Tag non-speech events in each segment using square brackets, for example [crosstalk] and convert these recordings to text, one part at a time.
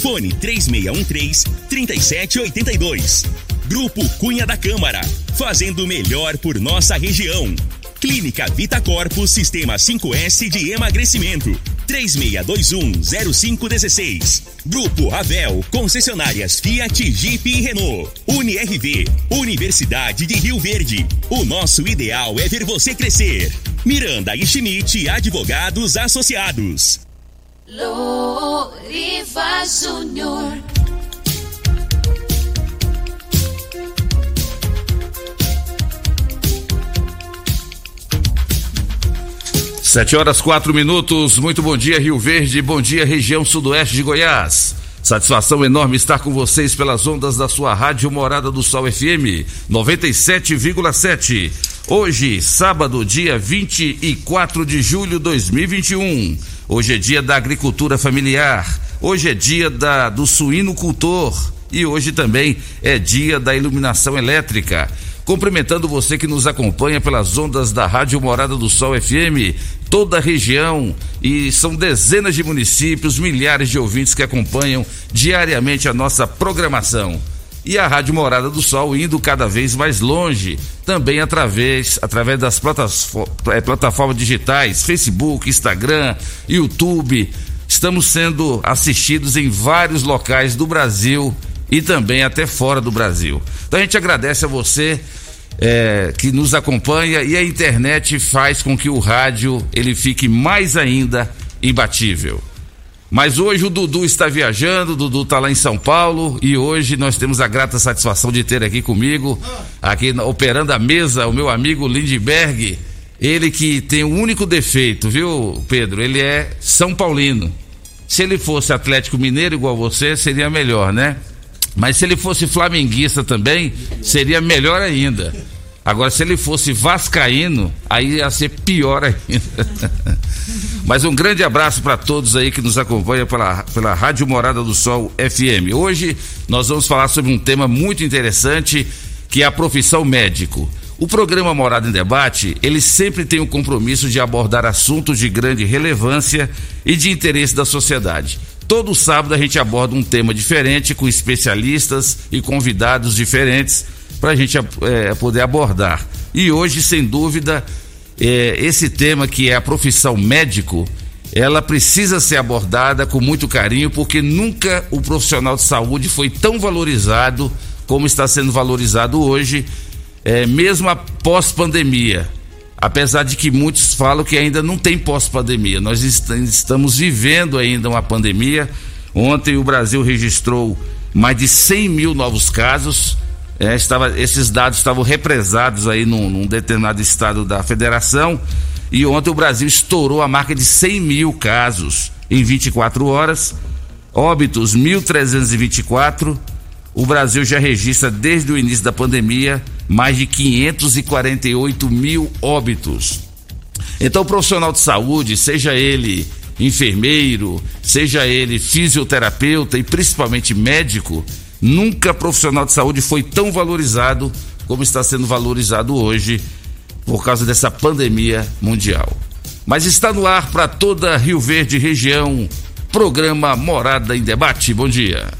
Fone 3613-3782. Grupo Cunha da Câmara. Fazendo melhor por nossa região. Clínica Vita Corpus Sistema 5S de Emagrecimento. 36210516. Grupo Ravel, concessionárias Fiat, Jeep e Renault. UniRV, Universidade de Rio Verde. O nosso ideal é ver você crescer. Miranda e Schmidt, advogados associados. Loriva Júnior. Sete horas quatro minutos. Muito bom dia, Rio Verde. Bom dia, região sudoeste de Goiás. Satisfação enorme estar com vocês pelas ondas da sua rádio Morada do Sol FM 97,7. Hoje, sábado, dia 24 de julho de 2021. Hoje é dia da agricultura familiar. Hoje é dia da, do suinocultor. E hoje também é dia da iluminação elétrica. Cumprimentando você que nos acompanha pelas ondas da Rádio Morada do Sol FM, toda a região e são dezenas de municípios, milhares de ouvintes que acompanham diariamente a nossa programação. E a Rádio Morada do Sol indo cada vez mais longe, também através, através das plataformas, plataformas digitais, Facebook, Instagram, YouTube. Estamos sendo assistidos em vários locais do Brasil e também até fora do Brasil. Então a gente agradece a você é, que nos acompanha e a internet faz com que o rádio ele fique mais ainda imbatível. Mas hoje o Dudu está viajando, o Dudu está lá em São Paulo e hoje nós temos a grata satisfação de ter aqui comigo, aqui operando a mesa, o meu amigo Lindberg. Ele que tem o um único defeito, viu, Pedro? Ele é São Paulino. Se ele fosse Atlético Mineiro igual você, seria melhor, né? Mas se ele fosse flamenguista também, seria melhor ainda. Agora, se ele fosse vascaíno, aí ia ser pior ainda. [laughs] Mas um grande abraço para todos aí que nos acompanham pela, pela Rádio Morada do Sol FM. Hoje nós vamos falar sobre um tema muito interessante, que é a profissão médico. O programa Morada em Debate, ele sempre tem o compromisso de abordar assuntos de grande relevância e de interesse da sociedade. Todo sábado a gente aborda um tema diferente com especialistas e convidados diferentes para a gente é, poder abordar. E hoje, sem dúvida, é, esse tema que é a profissão médico, ela precisa ser abordada com muito carinho, porque nunca o profissional de saúde foi tão valorizado como está sendo valorizado hoje, é, mesmo após pandemia apesar de que muitos falam que ainda não tem pós-pandemia. Nós estamos vivendo ainda uma pandemia. Ontem o Brasil registrou mais de 100 mil novos casos. É, estava, esses dados estavam represados aí num, num, determinado estado da federação. E ontem o Brasil estourou a marca de 100 mil casos em 24 horas. Óbitos 1.324 o Brasil já registra desde o início da pandemia mais de 548 mil óbitos. Então, o profissional de saúde, seja ele enfermeiro, seja ele fisioterapeuta e principalmente médico, nunca profissional de saúde foi tão valorizado como está sendo valorizado hoje por causa dessa pandemia mundial. Mas está no ar para toda Rio Verde região, programa Morada em Debate. Bom dia.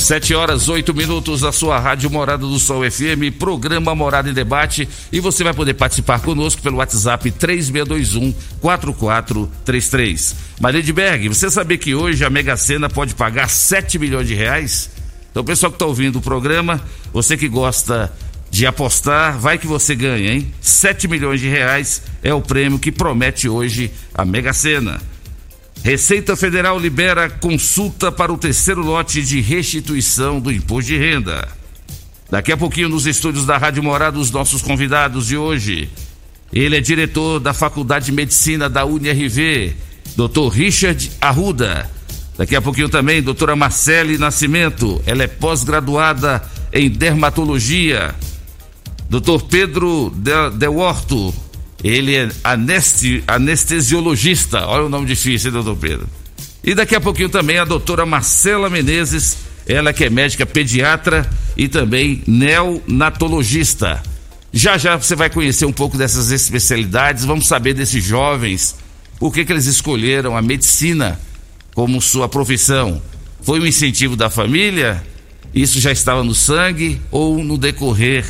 Sete horas, oito minutos, a sua Rádio Morada do Sol FM, programa Morada em Debate. E você vai poder participar conosco pelo WhatsApp 3621 4433. Maria de Berg, você sabia que hoje a Mega Sena pode pagar 7 milhões de reais? Então, pessoal que está ouvindo o programa, você que gosta de apostar, vai que você ganha, hein? 7 milhões de reais é o prêmio que promete hoje a Mega Sena. Receita Federal libera consulta para o terceiro lote de restituição do imposto de renda. Daqui a pouquinho, nos estúdios da Rádio Morada, os nossos convidados de hoje. Ele é diretor da Faculdade de Medicina da UniRV, Dr. Richard Arruda. Daqui a pouquinho também, doutora Marcele Nascimento. Ela é pós-graduada em dermatologia. Doutor Pedro De, De Horto. Ele é anesti, anestesiologista. Olha o nome difícil, hein, doutor Pedro? E daqui a pouquinho também a doutora Marcela Menezes. Ela que é médica pediatra e também neonatologista. Já já você vai conhecer um pouco dessas especialidades, vamos saber desses jovens, por que, que eles escolheram a medicina como sua profissão. Foi um incentivo da família? Isso já estava no sangue ou no decorrer,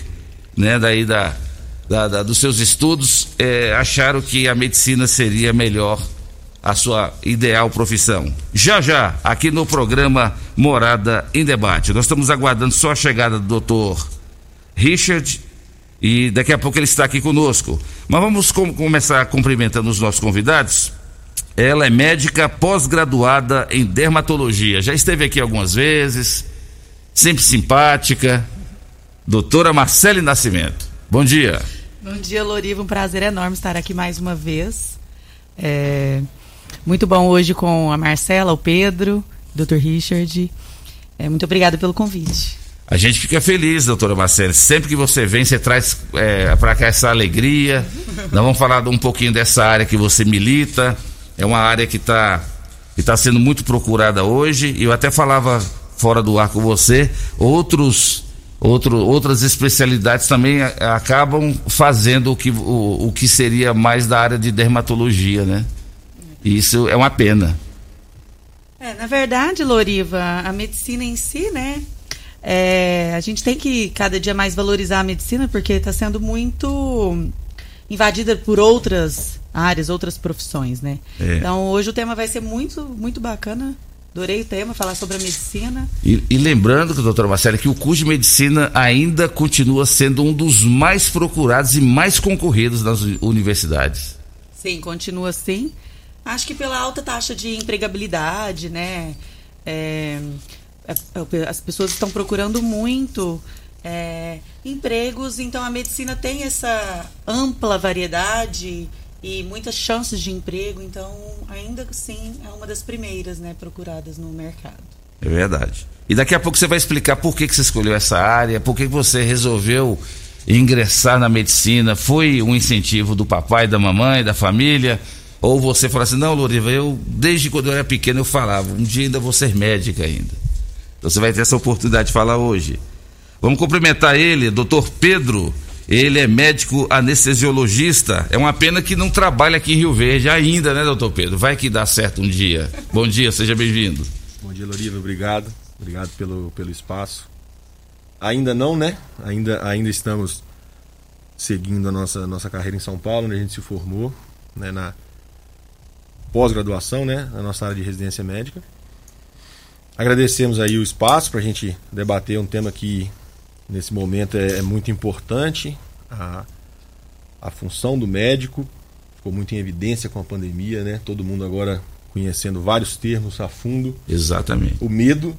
né, daí da, da, da dos seus estudos, é, acharam que a medicina seria melhor a sua ideal profissão. Já já, aqui no programa Morada em Debate. Nós estamos aguardando só a chegada do doutor Richard e daqui a pouco ele está aqui conosco. Mas vamos com, começar cumprimentando os nossos convidados. Ela é médica pós-graduada em dermatologia. Já esteve aqui algumas vezes, sempre simpática. Doutora Marcele Nascimento. Bom dia. Bom dia, Loriva. Um prazer enorme estar aqui mais uma vez. É muito bom hoje com a Marcela, o Pedro, o Dr. Richard. É, muito obrigada pelo convite. A gente fica feliz, doutora Marcela. Sempre que você vem, você traz é, para cá essa alegria. Nós vamos falar um pouquinho dessa área que você milita. É uma área que está que tá sendo muito procurada hoje. Eu até falava fora do ar com você, outros, outro, outras especialidades também acabam fazendo o que, o, o que seria mais da área de dermatologia, né? E isso é uma pena. É, na verdade, Loriva, a medicina em si, né? É, a gente tem que cada dia mais valorizar a medicina porque está sendo muito invadida por outras áreas, outras profissões, né? É. Então hoje o tema vai ser muito, muito bacana. Adorei o tema, falar sobre a medicina. E, e lembrando, doutora Marcela, que o curso de medicina ainda continua sendo um dos mais procurados e mais concorridos nas universidades. Sim, continua sim. Acho que pela alta taxa de empregabilidade, né? É, é, é, as pessoas estão procurando muito é, empregos, então a medicina tem essa ampla variedade e muitas chances de emprego, então ainda assim é uma das primeiras né, procuradas no mercado. É verdade. E daqui a pouco você vai explicar por que, que você escolheu essa área, por que, que você resolveu ingressar na medicina. Foi um incentivo do papai, da mamãe, da família? Ou você fala assim, não, Loriva, eu desde quando eu era pequeno eu falava, um dia ainda vou ser médica ainda. Então você vai ter essa oportunidade de falar hoje. Vamos cumprimentar ele, doutor Pedro. Ele é médico anestesiologista. É uma pena que não trabalha aqui em Rio Verde ainda, né, doutor Pedro? Vai que dá certo um dia. Bom dia, seja bem-vindo. Bom dia, Loriva. Obrigado. Obrigado pelo, pelo espaço. Ainda não, né? Ainda, ainda estamos seguindo a nossa, nossa carreira em São Paulo, onde a gente se formou, né, na pós-graduação, né, na nossa área de residência médica. Agradecemos aí o espaço para a gente debater um tema que nesse momento é, é muito importante, a, a função do médico ficou muito em evidência com a pandemia, né? Todo mundo agora conhecendo vários termos a fundo. Exatamente. O medo,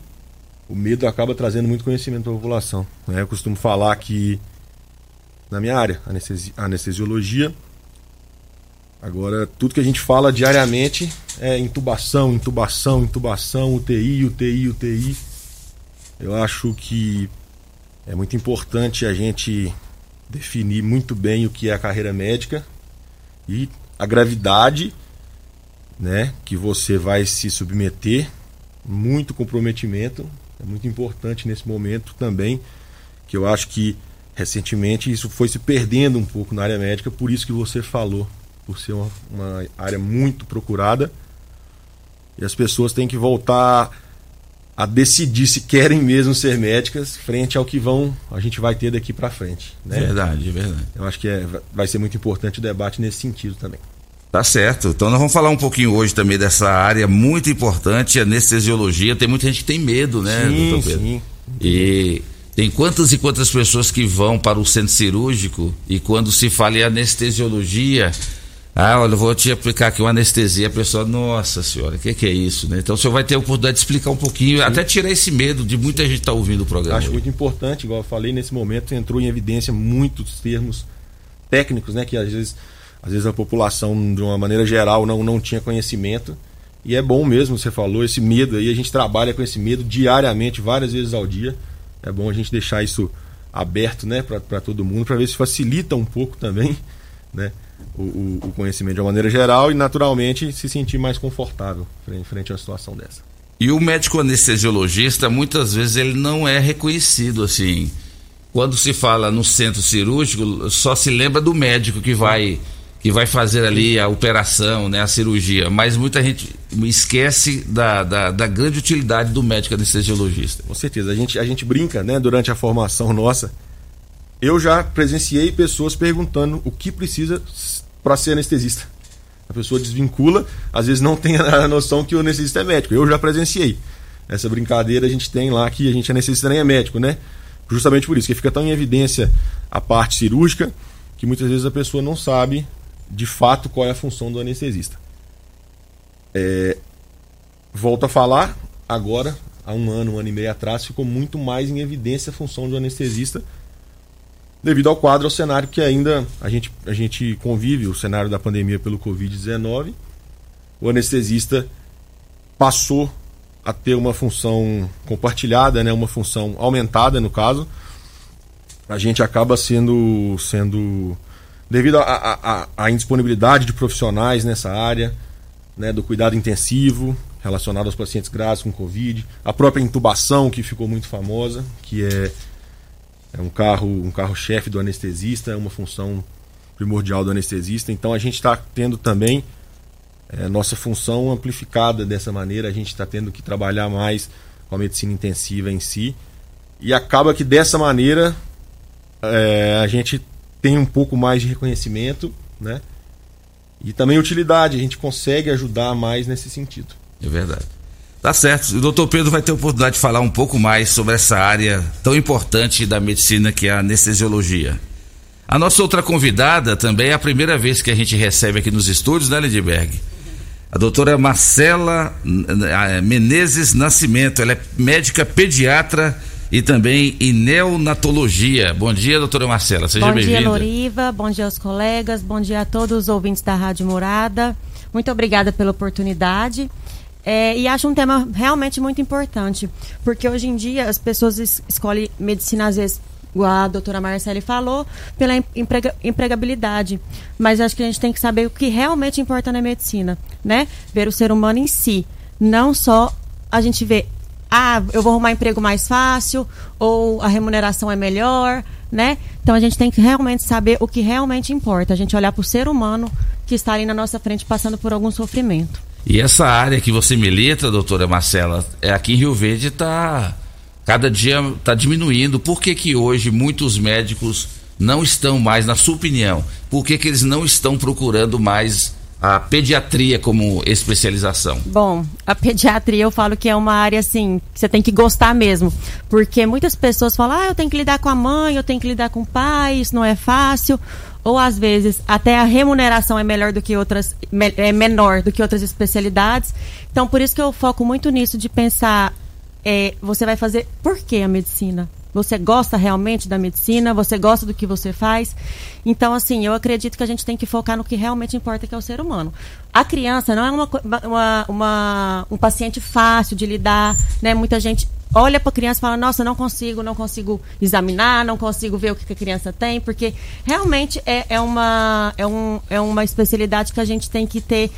o medo acaba trazendo muito conhecimento para a população. Né? Eu costumo falar que na minha área, anestesi anestesiologia, Agora, tudo que a gente fala diariamente é intubação, intubação, intubação, UTI, UTI, UTI. Eu acho que é muito importante a gente definir muito bem o que é a carreira médica e a gravidade né, que você vai se submeter, muito comprometimento, é muito importante nesse momento também, que eu acho que recentemente isso foi se perdendo um pouco na área médica, por isso que você falou por ser uma, uma área muito procurada. E as pessoas têm que voltar a decidir se querem mesmo ser médicas frente ao que vão a gente vai ter daqui para frente. Né? Verdade, verdade. Eu acho que é, vai ser muito importante o debate nesse sentido também. Tá certo. Então nós vamos falar um pouquinho hoje também dessa área muito importante, anestesiologia. Tem muita gente que tem medo, né, sim, doutor Pedro? Sim. E tem quantas e quantas pessoas que vão para o centro cirúrgico e quando se fala em anestesiologia, ah, olha, eu vou te aplicar aqui uma anestesia, a pessoa, nossa senhora, o que, que, é isso, né? Então o senhor vai ter a oportunidade de explicar um pouquinho, Sim. até tirar esse medo de muita gente estar tá ouvindo o programa. Acho muito importante, igual eu falei, nesse momento entrou em evidência muitos termos técnicos, né? Que às vezes, às vezes a população, de uma maneira geral, não, não tinha conhecimento. E é bom mesmo, você falou, esse medo aí, a gente trabalha com esse medo diariamente, várias vezes ao dia. É bom a gente deixar isso aberto né, para todo mundo, para ver se facilita um pouco também né, o, o, o, conhecimento de uma maneira geral e, naturalmente, se sentir mais confortável frente, frente a uma situação dessa. E o médico anestesiologista, muitas vezes, ele não é reconhecido assim. Quando se fala no centro cirúrgico, só se lembra do médico que vai que vai fazer ali a operação, né, a cirurgia. Mas muita gente esquece da, da, da, grande utilidade do médico anestesiologista. Com certeza. A gente, a gente brinca né, durante a formação [laughs] nossa. Eu já presenciei pessoas perguntando o que precisa para ser anestesista. A pessoa desvincula, às vezes não tem a noção que o anestesista é médico. Eu já presenciei. Essa brincadeira a gente tem lá que a gente é anestesista nem é médico, né? Justamente por isso, que fica tão em evidência a parte cirúrgica que muitas vezes a pessoa não sabe de fato qual é a função do anestesista. É, volto a falar, agora, há um ano, um ano e meio atrás, ficou muito mais em evidência a função do anestesista devido ao quadro, ao cenário que ainda a gente, a gente convive, o cenário da pandemia pelo Covid-19. O anestesista passou a ter uma função compartilhada, né, uma função aumentada no caso. A gente acaba sendo, sendo devido à indisponibilidade de profissionais nessa área, né, do cuidado intensivo relacionado aos pacientes graves com Covid, a própria intubação que ficou muito famosa, que é, é um carro um carro chefe do anestesista, é uma função primordial do anestesista. Então a gente está tendo também é, nossa função amplificada dessa maneira, a gente está tendo que trabalhar mais com a medicina intensiva em si e acaba que dessa maneira é, a gente tem um pouco mais de reconhecimento, né? E também utilidade, a gente consegue ajudar mais nesse sentido. É verdade. Tá certo. O doutor Pedro vai ter a oportunidade de falar um pouco mais sobre essa área tão importante da medicina que é a anestesiologia. A nossa outra convidada também é a primeira vez que a gente recebe aqui nos estúdios, né, Lidberg? A doutora Marcela Menezes Nascimento. Ela é médica pediatra e também em neonatologia. Bom dia, doutora Marcela, seja bem-vinda. Bom dia, Loriva, bom dia aos colegas, bom dia a todos os ouvintes da Rádio Morada. Muito obrigada pela oportunidade. É, e acho um tema realmente muito importante, porque hoje em dia as pessoas es escolhem medicina, às vezes, igual a doutora Marcele falou, pela emprega empregabilidade. Mas acho que a gente tem que saber o que realmente importa na medicina, né? Ver o ser humano em si. Não só a gente ver ah, eu vou arrumar emprego mais fácil, ou a remuneração é melhor, né? Então a gente tem que realmente saber o que realmente importa, a gente olhar para o ser humano que está ali na nossa frente passando por algum sofrimento. E essa área que você milita, doutora Marcela, é aqui em Rio Verde está cada dia está diminuindo. Por que, que hoje muitos médicos não estão mais, na sua opinião, por que, que eles não estão procurando mais a pediatria como especialização? Bom, a pediatria eu falo que é uma área assim, que você tem que gostar mesmo. Porque muitas pessoas falam, ah, eu tenho que lidar com a mãe, eu tenho que lidar com o pai, isso não é fácil. Ou às vezes até a remuneração é melhor do que outras, é menor do que outras especialidades. Então por isso que eu foco muito nisso de pensar, é, você vai fazer por que a medicina? Você gosta realmente da medicina? Você gosta do que você faz? Então, assim, eu acredito que a gente tem que focar no que realmente importa, que é o ser humano. A criança não é uma, uma, uma um paciente fácil de lidar, né? Muita gente olha para a criança e fala: Nossa, não consigo, não consigo examinar, não consigo ver o que a criança tem, porque realmente é, é, uma, é, um, é uma especialidade que a gente tem que ter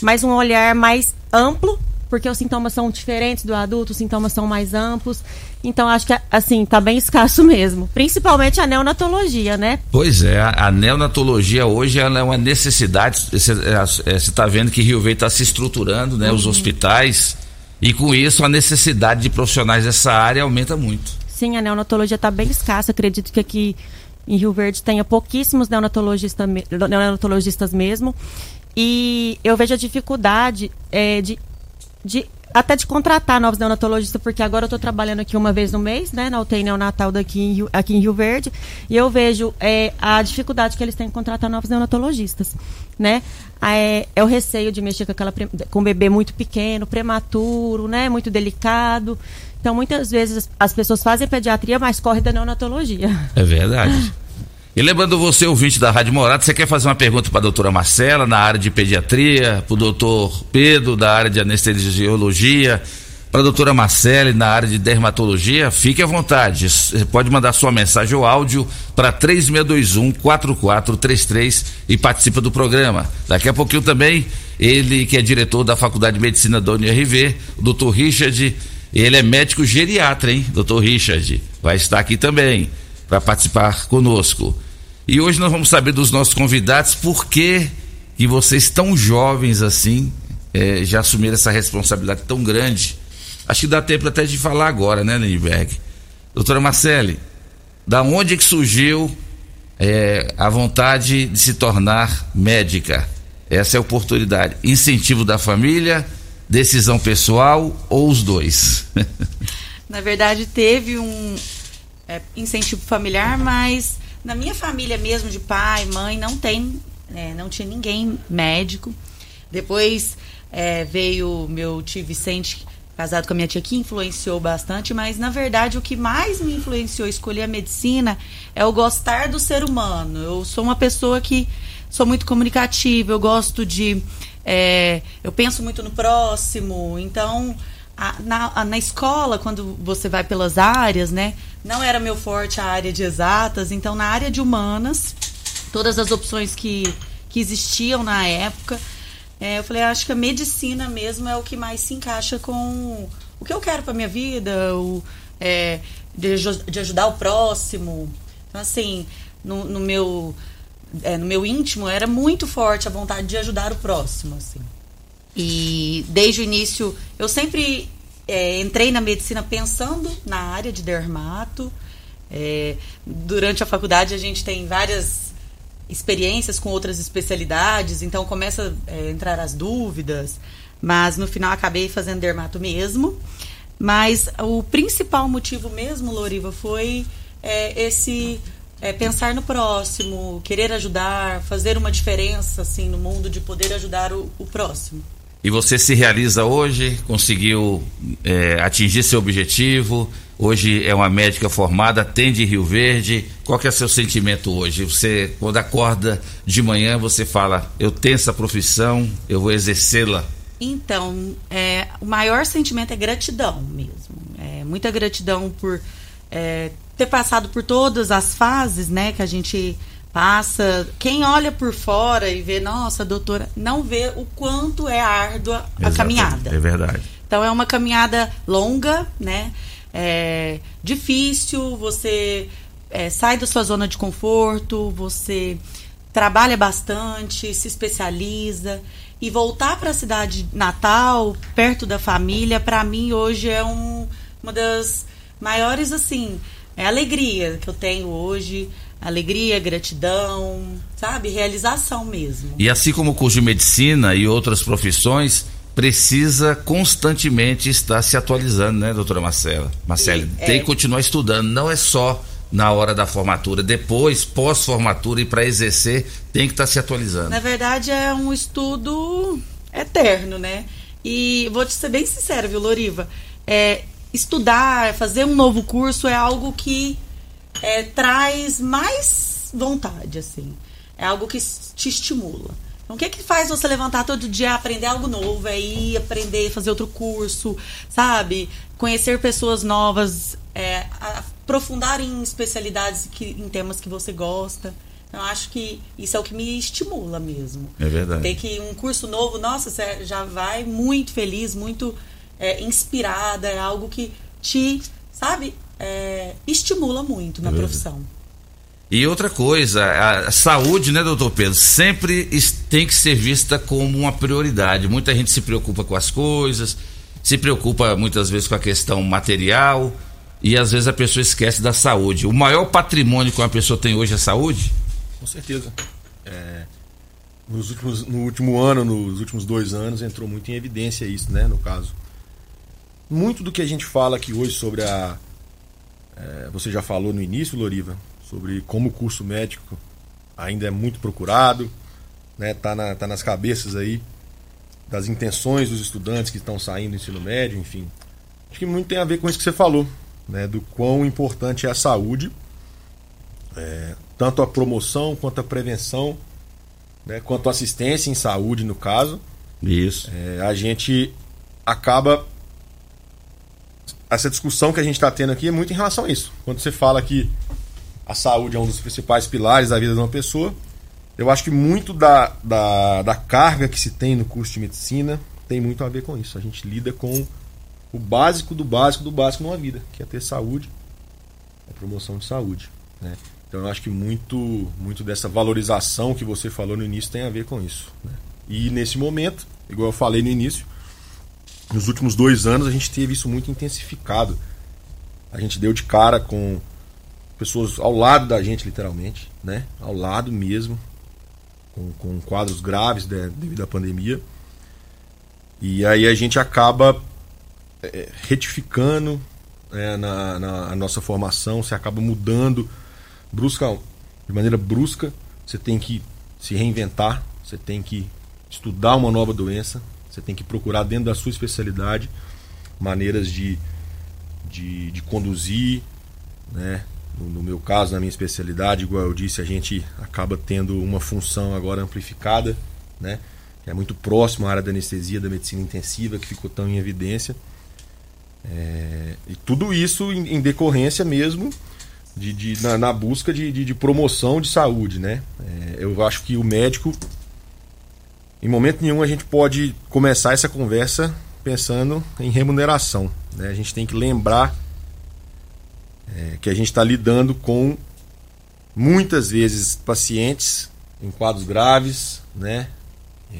mais um olhar mais amplo porque os sintomas são diferentes do adulto, os sintomas são mais amplos. Então, acho que, assim, tá bem escasso mesmo. Principalmente a neonatologia, né? Pois é, a, neonatologia hoje ela é uma necessidade. Você está é, é, vendo que Rio Verde está se estruturando, né? Uhum. Os hospitais. E com isso, a necessidade de profissionais dessa área aumenta muito. Sim, a neonatologia está bem escassa. Acredito que aqui em Rio Verde tenha pouquíssimos neonatologistas, neonatologistas mesmo. E eu vejo a dificuldade é, de de até de contratar novos neonatologistas, porque agora eu estou trabalhando aqui uma vez no mês, né, na UTI neonatal daqui em Rio, aqui em Rio Verde, e eu vejo é, a dificuldade que eles têm em contratar novos neonatologistas, né? É, é o receio de mexer com, aquela, com um bebê muito pequeno, prematuro, né, muito delicado. Então, muitas vezes as pessoas fazem pediatria, mas correm da neonatologia. É verdade. [laughs] E lembrando você, ouvinte da Rádio Morada, você quer fazer uma pergunta para a doutora Marcela na área de pediatria, para o doutor Pedro da área de anestesiologia, para a doutora Marcele na área de dermatologia, fique à vontade. Você pode mandar sua mensagem ou áudio para 3621-4433 e participa do programa. Daqui a pouquinho também, ele que é diretor da Faculdade de Medicina da UNRV, o doutor Richard, ele é médico geriatra, hein, doutor Richard? Vai estar aqui também para participar conosco. E hoje nós vamos saber dos nossos convidados por que, que vocês tão jovens assim é, já assumiram essa responsabilidade tão grande. Acho que dá tempo até de falar agora, né, Lindbergh? Doutora Marcele, da onde é que surgiu é, a vontade de se tornar médica? Essa é a oportunidade. Incentivo da família, decisão pessoal ou os dois? [laughs] Na verdade, teve um é, incentivo familiar, mas na minha família mesmo, de pai, mãe, não tem, é, não tinha ninguém médico. Depois é, veio meu tio Vicente, casado com a minha tia, que influenciou bastante, mas na verdade o que mais me influenciou a escolher a medicina é o gostar do ser humano. Eu sou uma pessoa que sou muito comunicativa, eu gosto de. É, eu penso muito no próximo, então. A, na, na escola, quando você vai pelas áreas, né? Não era meu forte a área de exatas, então na área de humanas, todas as opções que, que existiam na época, é, eu falei, acho que a medicina mesmo é o que mais se encaixa com o que eu quero para minha vida, o, é, de, de, ajudar o próximo. Então, assim, no, no meu é, no meu íntimo era muito forte a vontade de ajudar o próximo, assim. E desde o início eu sempre é, entrei na medicina pensando na área de dermato. É, durante a faculdade a gente tem várias experiências com outras especialidades, então começa a é, entrar as dúvidas, mas no final acabei fazendo dermato mesmo. Mas o principal motivo mesmo, Loriva, foi é, esse é, pensar no próximo, querer ajudar, fazer uma diferença assim no mundo de poder ajudar o, o próximo. E você se realiza hoje, conseguiu é, atingir seu objetivo. Hoje é uma médica formada, atende Rio Verde. Qual é o seu sentimento hoje? Você, quando acorda de manhã, você fala: eu tenho essa profissão, eu vou exercê-la. Então, é, o maior sentimento é gratidão mesmo. É, muita gratidão por é, ter passado por todas as fases, né, que a gente passa. Quem olha por fora e vê, nossa, doutora, não vê o quanto é árdua a caminhada. É verdade. Então é uma caminhada longa, né? É difícil, você é, sai da sua zona de conforto, você trabalha bastante, se especializa e voltar para a cidade natal, perto da família, para mim hoje é um, uma das maiores assim, é alegria que eu tenho hoje alegria, gratidão, sabe? Realização mesmo. E assim como o curso de medicina e outras profissões, precisa constantemente estar se atualizando, né, doutora Marcela? Marcela, é. tem que continuar estudando, não é só na hora da formatura, depois, pós-formatura e para exercer, tem que estar se atualizando. Na verdade, é um estudo eterno, né? E vou te ser bem sincera, viu, Loriva? É, estudar, fazer um novo curso é algo que é, traz mais vontade, assim. É algo que te estimula. Então, o que é que faz você levantar todo dia, aprender algo novo, é ir aprender, fazer outro curso, sabe? Conhecer pessoas novas, é, aprofundar em especialidades, que, em temas que você gosta. Então, acho que isso é o que me estimula mesmo. É verdade. Ter que um curso novo, nossa, você já vai muito feliz, muito é, inspirada, é algo que te, sabe, é, estimula muito na é profissão. E outra coisa, a saúde, né, doutor Pedro, sempre tem que ser vista como uma prioridade. Muita gente se preocupa com as coisas, se preocupa muitas vezes com a questão material e às vezes a pessoa esquece da saúde. O maior patrimônio que uma pessoa tem hoje é a saúde? Com certeza. É, nos últimos, no último ano, nos últimos dois anos, entrou muito em evidência isso, né? No caso. Muito do que a gente fala aqui hoje sobre a. É, você já falou no início, Loriva, sobre como o curso médico ainda é muito procurado, né? Tá, na, tá nas cabeças aí das intenções dos estudantes que estão saindo do ensino médio, enfim. Acho que muito tem a ver com isso que você falou, né? Do quão importante é a saúde, é, tanto a promoção quanto a prevenção, né? Quanto a assistência em saúde, no caso. Isso. É, a gente acaba essa discussão que a gente está tendo aqui é muito em relação a isso. Quando você fala que a saúde é um dos principais pilares da vida de uma pessoa, eu acho que muito da, da, da carga que se tem no curso de medicina tem muito a ver com isso. A gente lida com o básico do básico do básico numa vida, que é ter saúde, a promoção de saúde. Né? Então eu acho que muito, muito dessa valorização que você falou no início tem a ver com isso. Né? E nesse momento, igual eu falei no início, nos últimos dois anos a gente teve isso muito intensificado. A gente deu de cara com pessoas ao lado da gente, literalmente, né? Ao lado mesmo, com, com quadros graves né, devido à pandemia. E aí a gente acaba é, retificando é, na, na nossa formação, você acaba mudando brusca, de maneira brusca. Você tem que se reinventar, você tem que estudar uma nova doença, você tem que procurar dentro da sua especialidade maneiras de, de, de conduzir, né? No, meu caso, na minha especialidade, igual eu disse, a gente acaba tendo uma função agora amplificada, né? Que é muito próximo à área da anestesia, da medicina intensiva, que ficou tão em evidência. É, e tudo isso em, em decorrência mesmo de, de na, na, busca de, de, de, promoção de saúde, né? É, eu acho que o médico em momento nenhum a gente pode começar essa conversa pensando em remuneração. Né? A gente tem que lembrar é, que a gente está lidando com muitas vezes pacientes em quadros graves, né? É,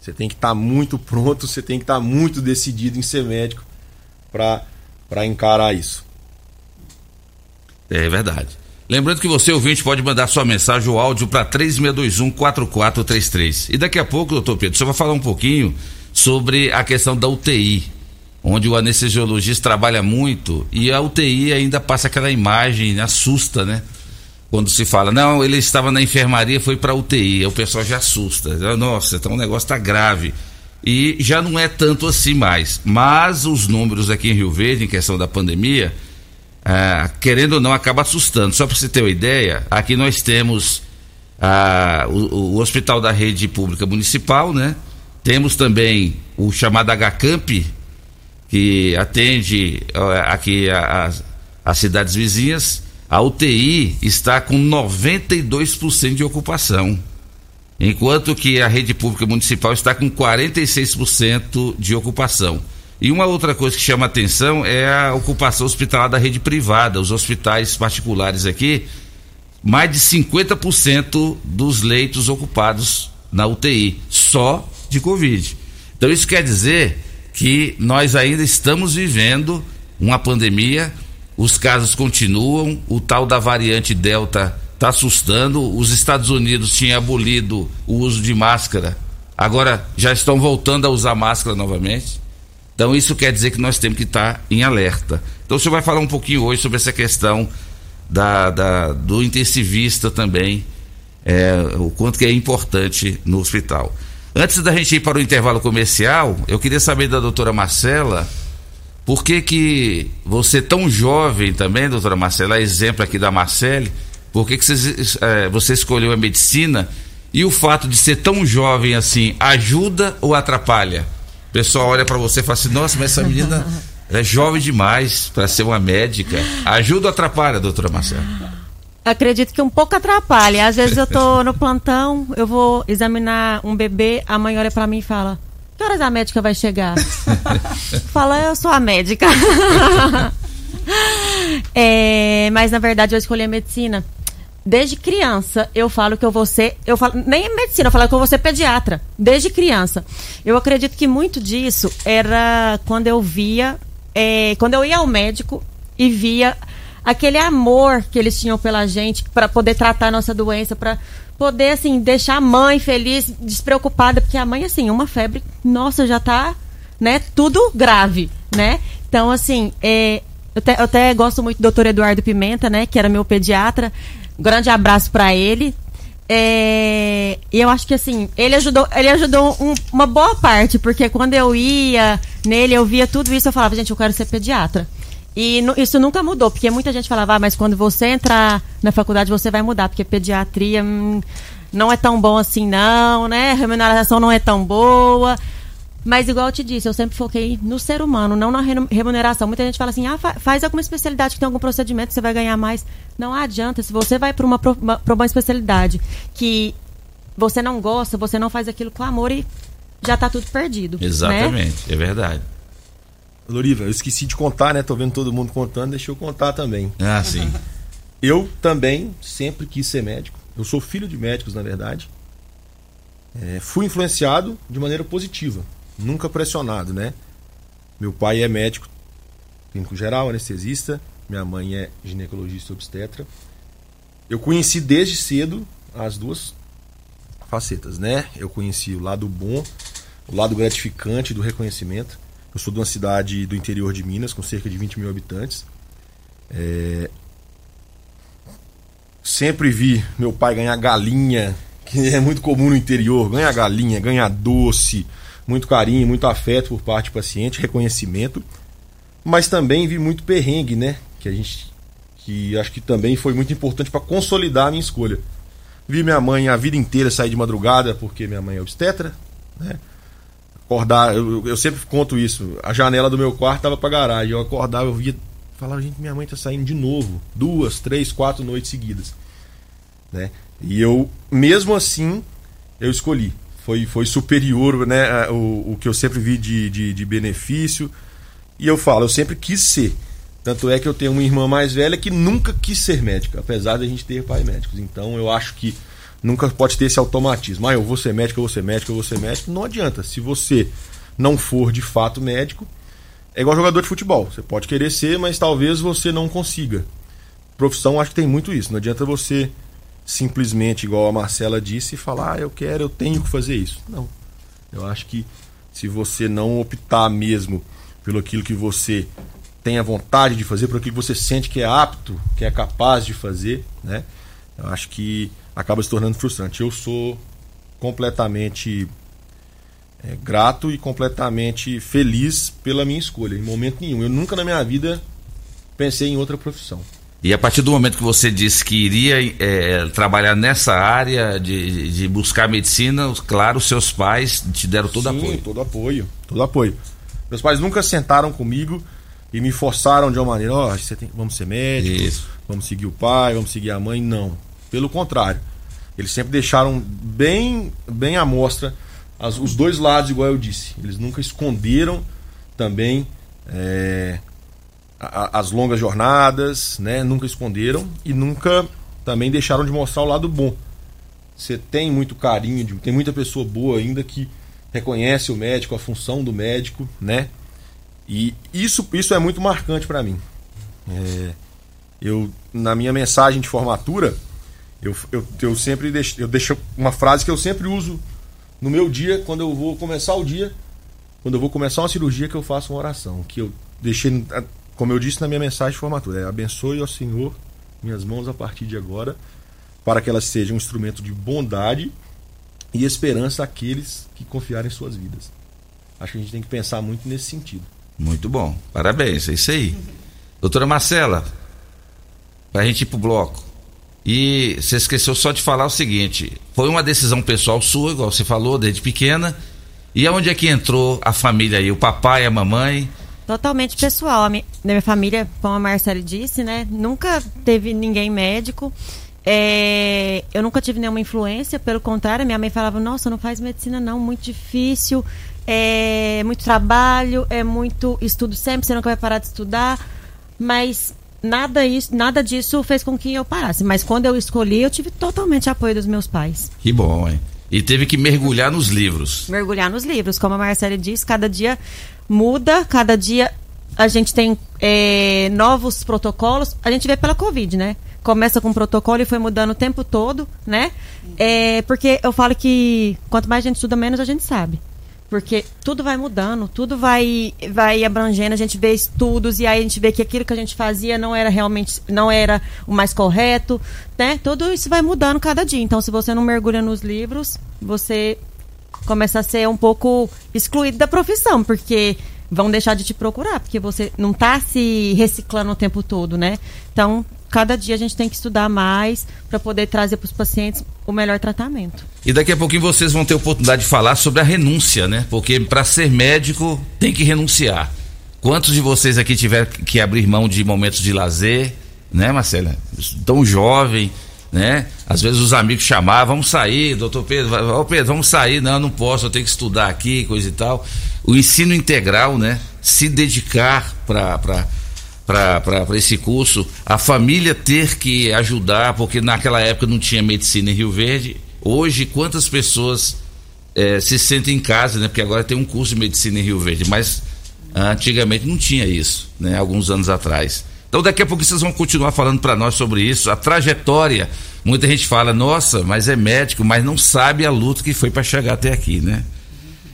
você tem que estar tá muito pronto, você tem que estar tá muito decidido em ser médico para encarar isso. É verdade. Lembrando que você, ouvinte, pode mandar sua mensagem ou áudio para 3621-4433. E daqui a pouco, doutor Pedro, você vai falar um pouquinho sobre a questão da UTI, onde o anestesiologista trabalha muito e a UTI ainda passa aquela imagem, assusta, né? Quando se fala, não, ele estava na enfermaria, foi para UTI, o pessoal já assusta. Nossa, então o negócio está grave. E já não é tanto assim mais. Mas os números aqui em Rio Verde, em questão da pandemia, ah, querendo ou não, acaba assustando. Só para você ter uma ideia, aqui nós temos ah, o, o, hospital da rede pública municipal, né? Temos também o chamado HCamp, que atende aqui as, as cidades vizinhas. A UTI está com 92% de ocupação, enquanto que a rede pública municipal está com 46% de ocupação. E uma outra coisa que chama atenção é a ocupação hospitalar da rede privada. Os hospitais particulares aqui, mais de 50% dos leitos ocupados na UTI, só de Covid. Então isso quer dizer que nós ainda estamos vivendo uma pandemia, os casos continuam, o tal da variante Delta está assustando, os Estados Unidos tinham abolido o uso de máscara, agora já estão voltando a usar máscara novamente. Então isso quer dizer que nós temos que estar em alerta. Então o senhor vai falar um pouquinho hoje sobre essa questão da, da do intensivista também, é, o quanto que é importante no hospital. Antes da gente ir para o intervalo comercial, eu queria saber da doutora Marcela, por que que você tão jovem também, doutora Marcela, exemplo aqui da Marcele, por que que você, é, você escolheu a medicina e o fato de ser tão jovem assim, ajuda ou atrapalha? O pessoal olha para você e fala assim: nossa, mas essa menina [laughs] é jovem demais para ser uma médica. Ajuda ou atrapalha, doutora Marcela? Acredito que um pouco atrapalha. Às vezes eu tô no plantão, eu vou examinar um bebê, a mãe olha para mim e fala: Que horas a médica vai chegar? [laughs] fala, eu sou a médica. [laughs] é, mas na verdade eu escolhi a medicina Desde criança eu falo que eu vou ser, eu falo, nem em medicina, eu falo que eu vou ser pediatra, desde criança. Eu acredito que muito disso era quando eu via, é, quando eu ia ao médico e via aquele amor que eles tinham pela gente para poder tratar a nossa doença, para poder assim deixar a mãe feliz, despreocupada, porque a mãe assim, uma febre, nossa, já tá, né, tudo grave, né? Então assim, é, eu, até, eu até gosto muito do doutor Eduardo Pimenta, né, que era meu pediatra. Um grande abraço para ele. É, e eu acho que assim, ele ajudou, ele ajudou um, uma boa parte, porque quando eu ia nele, eu via tudo isso, eu falava, gente, eu quero ser pediatra. E isso nunca mudou, porque muita gente falava, ah, mas quando você entrar na faculdade, você vai mudar, porque pediatria hum, não é tão bom assim, não, né? A remuneração não é tão boa. Mas, igual eu te disse, eu sempre foquei no ser humano, não na remuneração. Muita gente fala assim: ah, fa- faz alguma especialidade que tem algum procedimento, você vai ganhar mais. Não adianta. Se você vai para uma, pra uma especialidade que você não gosta, você não faz aquilo com amor e já tá tudo perdido. Né? Exatamente, é verdade. Loriva, eu esqueci de contar, né? Tô vendo todo mundo contando, deixa eu contar também. Ah, sim. [laughs] Eu também sempre quis ser médico. Eu sou filho de médicos, na verdade. É, fui influenciado de maneira positiva, nunca pressionado, né? Meu pai é médico, clínico geral, anestesista. Minha mãe é ginecologista obstetra. Eu conheci desde cedo as duas facetas, né? Eu conheci o lado bom, o lado gratificante do reconhecimento. Eu sou de uma cidade do interior de Minas, com cerca de 20 mil habitantes. É, Sempre vi meu pai ganhar galinha, que é muito comum no interior. Ganhar galinha, ganhar doce, muito carinho, muito afeto por parte do paciente, reconhecimento. Mas também vi muito perrengue, né? Que a gente. Que acho que também foi muito importante para consolidar a minha escolha. Vi minha mãe a vida inteira sair de madrugada, porque minha mãe é obstetra, né? Acordar, eu, eu sempre conto isso. A janela do meu quarto estava para garagem. Eu acordava, eu via, falava, gente, minha mãe tá saindo de novo, duas, três, quatro noites seguidas, né? E eu, mesmo assim, eu escolhi. Foi, foi superior, né? O, o que eu sempre vi de, de, de benefício. E eu falo, eu sempre quis ser. Tanto é que eu tenho uma irmã mais velha que nunca quis ser médica, apesar de a gente ter pais médicos. Então eu acho que nunca pode ter esse automatismo. Ah, eu vou ser médico, eu vou ser médico, eu vou ser médico. Não adianta. Se você não for de fato médico, é igual jogador de futebol. Você pode querer ser, mas talvez você não consiga. Profissão, acho que tem muito isso. Não adianta você simplesmente, igual a Marcela disse, falar, ah, eu quero, eu tenho que fazer isso. Não. Eu acho que se você não optar mesmo pelo aquilo que você tem a vontade de fazer, por aquilo que você sente que é apto, que é capaz de fazer, né? Eu acho que acaba se tornando frustrante. Eu sou completamente é, grato e completamente feliz pela minha escolha, em momento nenhum. Eu nunca na minha vida pensei em outra profissão. E a partir do momento que você disse que iria é, trabalhar nessa área de, de buscar medicina, claro, seus pais te deram todo Sim, apoio. todo apoio, todo apoio. Meus pais nunca sentaram comigo e me forçaram de uma maneira, ó, você tem- vamos ser médico, Isso. vamos seguir o pai, vamos seguir a mãe, não. Pelo contrário, eles sempre deixaram bem, bem à mostra as- os dois lados, igual eu disse. Eles nunca esconderam também é, as longas jornadas, né? Nunca esconderam e nunca também deixaram de mostrar o lado bom. Você tem muito carinho, tem muita pessoa boa ainda que reconhece o médico, a função do médico, né? E isso, isso é muito marcante para mim. É, eu na minha mensagem de formatura, eu, eu, eu sempre deixo, eu deixo uma frase que eu sempre uso no meu dia quando eu vou começar o dia, quando eu vou começar uma cirurgia que eu faço uma oração, que eu deixei, como eu disse na minha mensagem de formatura, é abençoe ao Senhor minhas mãos a partir de agora, para que elas sejam um instrumento de bondade e esperança àqueles que confiarem em suas vidas. Acho que a gente tem que pensar muito nesse sentido. Muito bom. Parabéns, é isso aí. Doutora Marcela, pra gente ir pro bloco. E você esqueceu só de falar o seguinte: foi uma decisão pessoal sua, igual você falou, desde pequena. E aonde é que entrou a família aí? O papai, a mamãe? Totalmente pessoal. A mi- na minha família, como a Marcela disse, né? Nunca teve ninguém médico. É, eu nunca tive nenhuma influência, pelo contrário, minha mãe falava, nossa, não faz medicina não, muito difícil, é muito trabalho, é muito estudo sempre, você nunca vai parar de estudar. Mas nada, isso, nada disso fez com que eu parasse. Mas quando eu escolhi, eu tive totalmente apoio dos meus pais. Que bom, hein? E teve que mergulhar nos livros. mergulhar nos livros. Como a Marcela disse, cada dia muda, cada dia a gente tem é, novos protocolos, a gente vê pela Covid, né? Começa com um protocolo e foi mudando o tempo todo, né? É, porque eu falo que quanto mais a gente estuda, menos a gente sabe. Porque tudo vai mudando, tudo vai, vai abrangendo, a gente vê estudos e aí a gente vê que aquilo que a gente fazia não era realmente, não era o mais correto, né? Tudo isso vai mudando cada dia. Então, se você não mergulha nos livros, você começa a ser um pouco excluído da profissão, porque vão deixar de te procurar, porque você não está se reciclando o tempo todo, né? Então, cada dia a gente tem que estudar mais para poder trazer para os pacientes o melhor tratamento. E daqui a pouquinho vocês vão ter oportunidade de falar sobre a renúncia, né? Porque para ser médico tem que renunciar. Quantos de vocês aqui tiveram que abrir mão de momentos de lazer, né, Marcela? Tão jovem, né? Às vezes os amigos chamavam, vamos sair, doutor Pedro, ô Pedro, vamos sair, não, não posso, eu tenho que estudar aqui, coisa e tal. O ensino integral, né? Se dedicar para para esse curso, a família ter que ajudar, porque naquela época não tinha medicina em Rio Verde. Hoje, quantas pessoas é, se sentem em casa, né? Porque agora tem um curso de medicina em Rio Verde, mas antigamente não tinha isso, né? Alguns anos atrás. Então daqui a pouco vocês vão continuar falando para nós sobre isso, a trajetória. Muita gente fala, nossa, mas é médico, mas não sabe a luta que foi para chegar até aqui, né?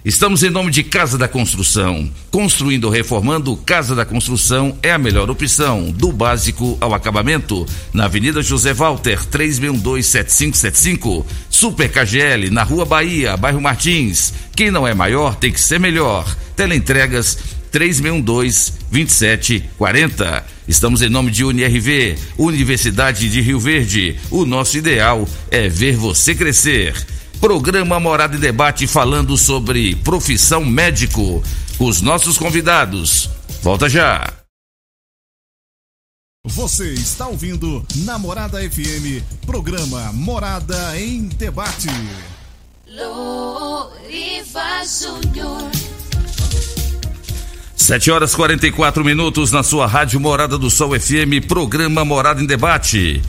Estamos em nome de Casa da Construção. Construindo ou reformando, Casa da Construção é a melhor opção, do básico ao acabamento. Na Avenida José Walter, 36127575. Super KGL, na Rua Bahia, bairro Martins. Quem não é maior tem que ser melhor. Teleentregas 3612-2740. Estamos em nome de UniRV, Universidade de Rio Verde. O nosso ideal é ver você crescer. Programa Morada e Debate falando sobre profissão médico. Os nossos convidados. Volta já. Você está ouvindo Namorada FM, programa Morada em Debate. Loriva Júnior. 7 horas 44 minutos na sua Rádio Morada do Sol FM, programa Morada em Debate.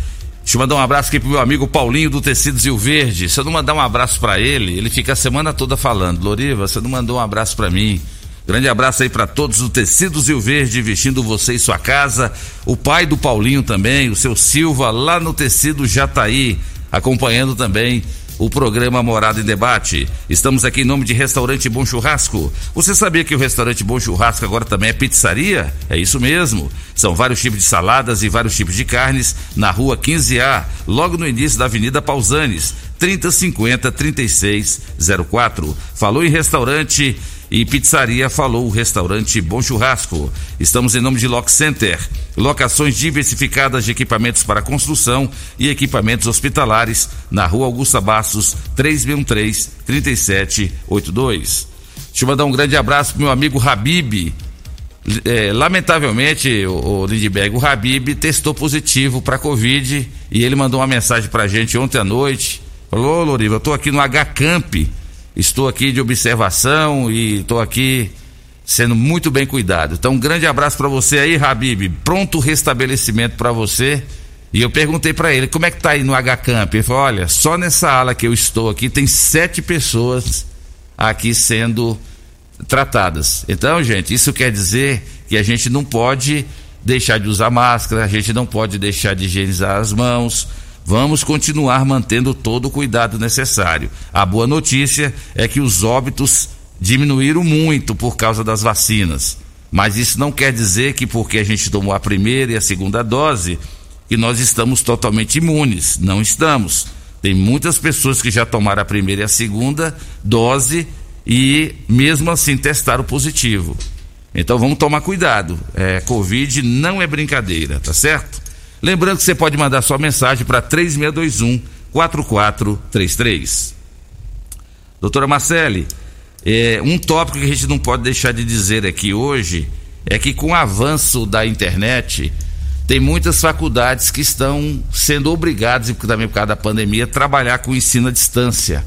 Deixa eu mandar um abraço aqui pro meu amigo Paulinho do Tecidos Rio Verde. Se eu não mandar um abraço para ele, ele fica a semana toda falando: Loriva, você não mandou um abraço para mim. Grande abraço aí para todos do Tecidos Rio Verde, vestindo você e sua casa. O pai do Paulinho também, o seu Silva, lá no Tecido Jataí, acompanhando também o programa Morada em Debate. Estamos aqui em nome de Restaurante Bom Churrasco. Você sabia que o Restaurante Bom Churrasco agora também é pizzaria? É isso mesmo. São vários tipos de saladas e vários tipos de carnes na rua 15A, logo no início da Avenida Pausanes, 3050 3604. Falou em restaurante e pizzaria falou o restaurante Bom Churrasco. Estamos em nome de Lock Center, locações diversificadas de equipamentos para construção e equipamentos hospitalares na Rua Augusta Bastos, 313 3782. Deixa eu mandar um grande abraço pro meu amigo Habib. É, lamentavelmente, o, o Lindbergh, o Habib testou positivo para Covid e ele mandou uma mensagem pra gente ontem à noite. Falou, Loriva, eu tô aqui no H Camp Estou aqui de observação e estou aqui sendo muito bem cuidado. Então, um grande abraço para você aí, Habib. Pronto restabelecimento para você. E eu perguntei para ele como é que tá aí no H-Camp. Ele falou: olha, só nessa ala que eu estou aqui tem sete pessoas aqui sendo tratadas. Então, gente, isso quer dizer que a gente não pode deixar de usar máscara, a gente não pode deixar de higienizar as mãos Vamos continuar mantendo todo o cuidado necessário. A boa notícia é que os óbitos diminuíram muito por causa das vacinas. Mas isso não quer dizer que porque a gente tomou a primeira e a segunda dose, que nós estamos totalmente imunes. Não estamos. Tem muitas pessoas que já tomaram a primeira e a segunda dose e mesmo assim testaram positivo. Então vamos tomar cuidado. É, Covid não é brincadeira, tá certo? Lembrando que você pode mandar sua mensagem para 3621 4433. Doutora Marcele, é, um tópico que a gente não pode deixar de dizer aqui hoje é que com o avanço da internet, tem muitas faculdades que estão sendo obrigadas, também por causa da pandemia, a trabalhar com ensino à distância.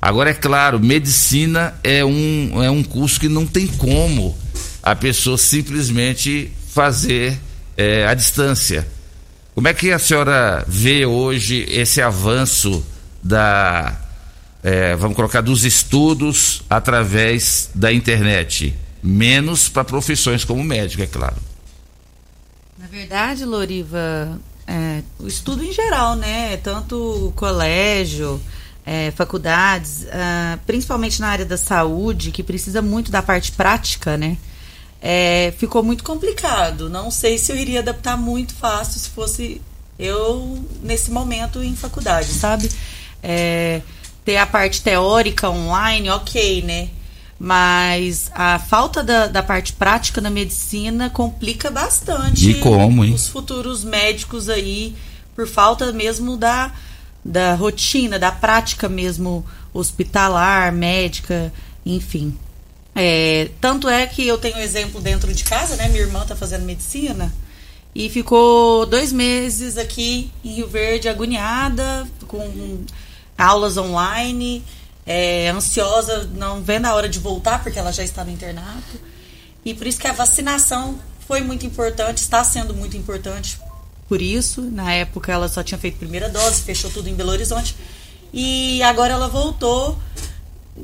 Agora, é claro, medicina é um, é um curso que não tem como a pessoa simplesmente fazer é, à distância. Como é que a senhora vê hoje esse avanço da, é, vamos colocar, dos estudos através da internet? Menos para profissões como médico, é claro. Na verdade, Loriva, é, o estudo em geral, né? Tanto colégio, é, faculdades, uh, principalmente na área da saúde, que precisa muito da parte prática, né? É, ficou muito complicado. Não sei se eu iria adaptar muito fácil se fosse eu nesse momento em faculdade, sabe? É, ter a parte teórica online, ok, né? Mas a falta da, da parte prática na medicina complica bastante como, os futuros médicos aí, por falta mesmo da, da rotina, da prática mesmo hospitalar, médica, enfim. É, tanto é que eu tenho exemplo dentro de casa, né? Minha irmã está fazendo medicina e ficou dois meses aqui em Rio Verde agoniada, com aulas online é, ansiosa, não vendo a hora de voltar, porque ela já está no internato. E por isso que a vacinação foi muito importante, está sendo muito importante por isso. Na época ela só tinha feito primeira dose, fechou tudo em Belo Horizonte. E agora ela voltou,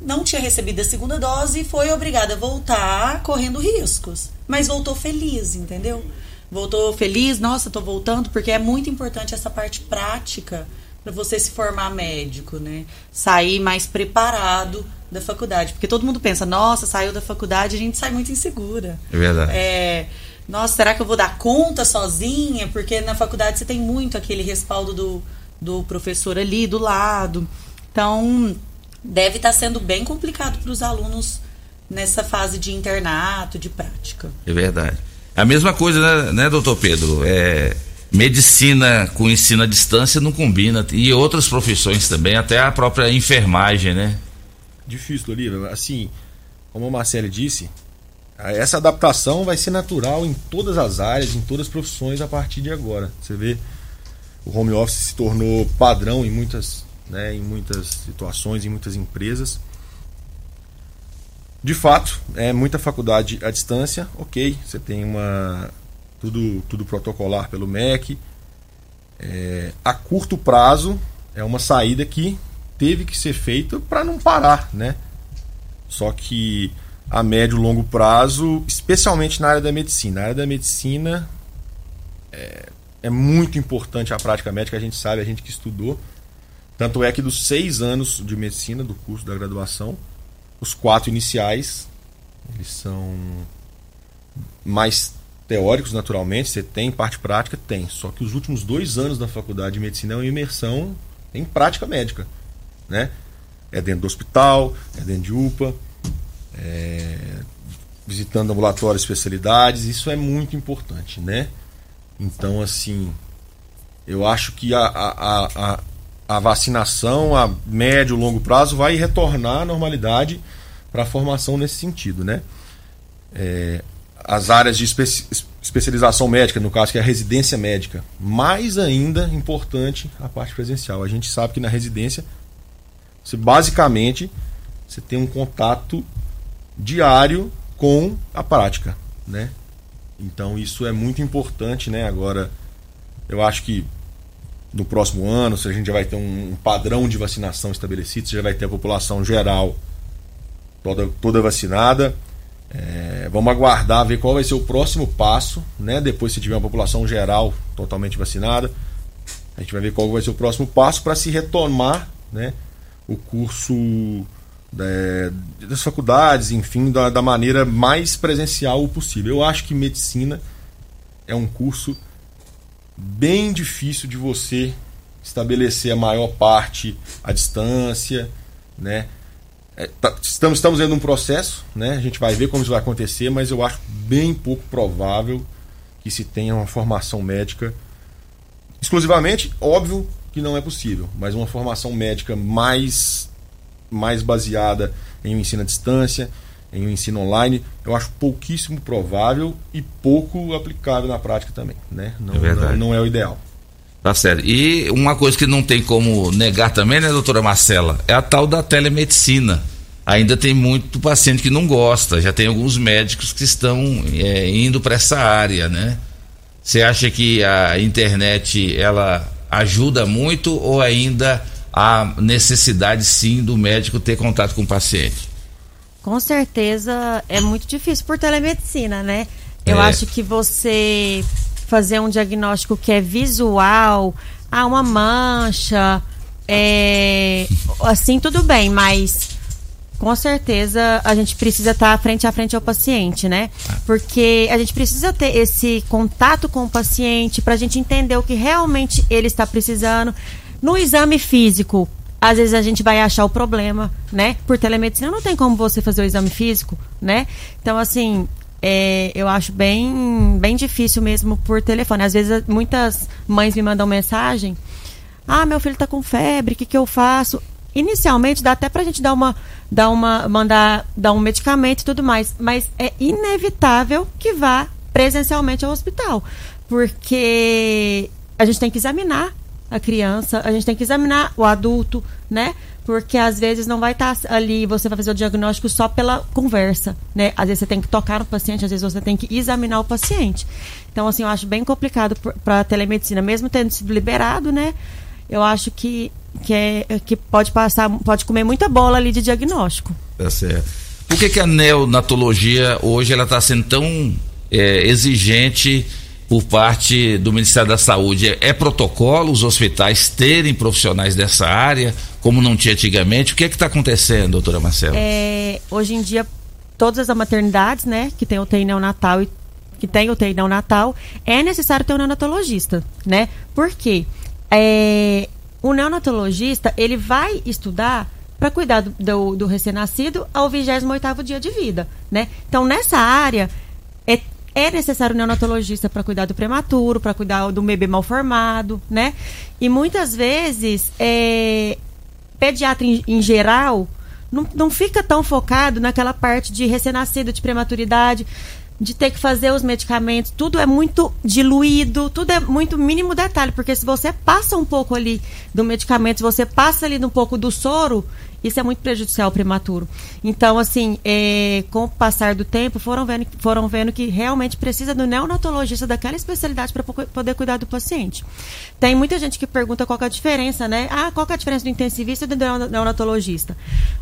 não tinha recebido a segunda dose e foi obrigada a voltar correndo riscos. Mas voltou feliz, entendeu? Voltou feliz, nossa, tô voltando, porque é muito importante essa parte prática para você se formar médico, né? Sair mais preparado da faculdade. Porque todo mundo pensa, nossa, saiu da faculdade, a gente sai muito insegura. É verdade. É, nossa, será que eu vou dar conta sozinha? Porque na faculdade você tem muito aquele respaldo do, do professor ali do lado. Então, deve estar tá sendo bem complicado para os alunos nessa fase de internato, de prática. É verdade. A mesma coisa, né, né doutor Pedro? É medicina com ensino à distância não combina. E outras profissões também, até a própria enfermagem, né? Difícil, Olívia. Assim, como a Marcele disse, essa adaptação vai ser natural em todas as áreas, em todas as profissões a partir de agora. Você vê, o home office se tornou padrão em muitas, né, em muitas situações, em muitas empresas. De fato, é muita faculdade à distância, ok. Você tem uma tudo, tudo protocolar pelo MEC. É, a curto prazo é uma saída que teve que ser feita para não parar, né? Só que a médio e longo prazo, especialmente na área da medicina, na área da medicina é, é muito importante a prática médica, a gente sabe, a gente que estudou. Tanto é que dos seis anos de medicina do curso da graduação, os quatro iniciais eles são mais teóricos, naturalmente, você tem parte prática? Tem. Só que os últimos dois anos da faculdade de medicina é uma imersão em prática médica. Né? É dentro do hospital, é dentro de UPA, é... visitando ambulatórios, especialidades. Isso é muito importante. Né? Então, assim, eu acho que a, a, a, a vacinação a médio longo prazo vai retornar à normalidade para a formação nesse sentido. Né? É, as áreas de espe especialização médica, no caso que é a residência médica. Mais ainda importante a parte presencial. A gente sabe que na residência, você basicamente você tem um contato diário com a prática, né? Então isso é muito importante, né? Agora, eu acho que no próximo ano, se a gente já vai ter um padrão de vacinação estabelecido, você já vai ter a população geral toda, toda vacinada é, vamos aguardar, ver qual vai ser o próximo passo, né? Depois se tiver uma população geral totalmente vacinada, a gente vai ver qual vai ser o próximo passo para se retomar, né? O curso é, das faculdades, enfim, da, da maneira mais presencial possível. Eu acho que medicina é um curso bem difícil de você estabelecer a maior parte à distância, né? É, tá, estamos, estamos vendo um processo, né? a gente vai ver como isso vai acontecer, mas eu acho bem pouco provável que se tenha uma formação médica exclusivamente, óbvio que não é possível, mas uma formação médica mais, mais baseada em um ensino à distância, em um ensino online, eu acho pouquíssimo provável e pouco aplicável na prática também. Né? Não, é não, não é o ideal. Tá certo. E uma coisa que não tem como negar também, né, doutora Marcela, é a tal da telemedicina. Ainda tem muito paciente que não gosta, já tem alguns médicos que estão é, indo para essa área, né? Você acha que a internet ela ajuda muito ou ainda há necessidade sim do médico ter contato com o paciente? Com certeza é muito difícil por telemedicina, né? Eu É. acho que você fazer um diagnóstico que é visual, ah, uma mancha, é, assim tudo bem, mas com certeza a gente precisa estar frente a frente ao paciente, né? Porque a gente precisa ter esse contato com o paciente para a gente entender o que realmente ele está precisando. No exame físico, às vezes a gente vai achar o problema, né? Por telemedicina não tem como você fazer o exame físico, né? Então, assim, é, eu acho bem, bem difícil mesmo por telefone. Às vezes muitas mães me mandam mensagem. Ah, meu filho tá com febre, o que, que eu faço? Inicialmente dá até pra gente dar uma, dar uma, mandar dar um medicamento e tudo mais, mas é inevitável que vá presencialmente ao hospital, porque a gente tem que examinar a criança, a gente tem que examinar o adulto, né? Porque às vezes não vai estar ali, você vai fazer o diagnóstico só pela conversa, né? Às vezes você tem que tocar no paciente, às vezes você tem que examinar o paciente. Então, assim, eu acho bem complicado para a telemedicina, mesmo tendo sido liberado, né? Eu acho que, que, é, que pode passar, pode comer muita bola ali de diagnóstico. Tá certo. Por que, que a neonatologia hoje ela está sendo tão é, exigente por parte do Ministério da Saúde? É, é protocolo os hospitais terem profissionais dessa área, como não tinha antigamente? O que é que está acontecendo, doutora Marcela? É, hoje em dia, todas as maternidades, né, que tem UTI neonatal e que tem UTI neonatal, é necessário ter um neonatologista, né? Por quê? É, o neonatologista, ele vai estudar para cuidar do, do, do recém-nascido ao 28º dia de vida, né? Então, nessa área, é, necessário um neonatologista para cuidar do prematuro, para cuidar do bebê mal formado, né? E muitas vezes, é, pediatra em, em geral não, não fica tão focado naquela parte de recém-nascido, de prematuridade, de ter que fazer os medicamentos, tudo é muito diluído, tudo é muito mínimo detalhe, porque se você passa um pouco ali do medicamento, se você passa ali um pouco do soro, isso é muito prejudicial ao prematuro. Então, assim, é, com o passar do tempo, foram vendo, foram vendo que realmente precisa do neonatologista daquela especialidade para poder cuidar do paciente. Tem muita gente que pergunta qual que é a diferença, né? Ah, qual que é a diferença do intensivista e do neonatologista?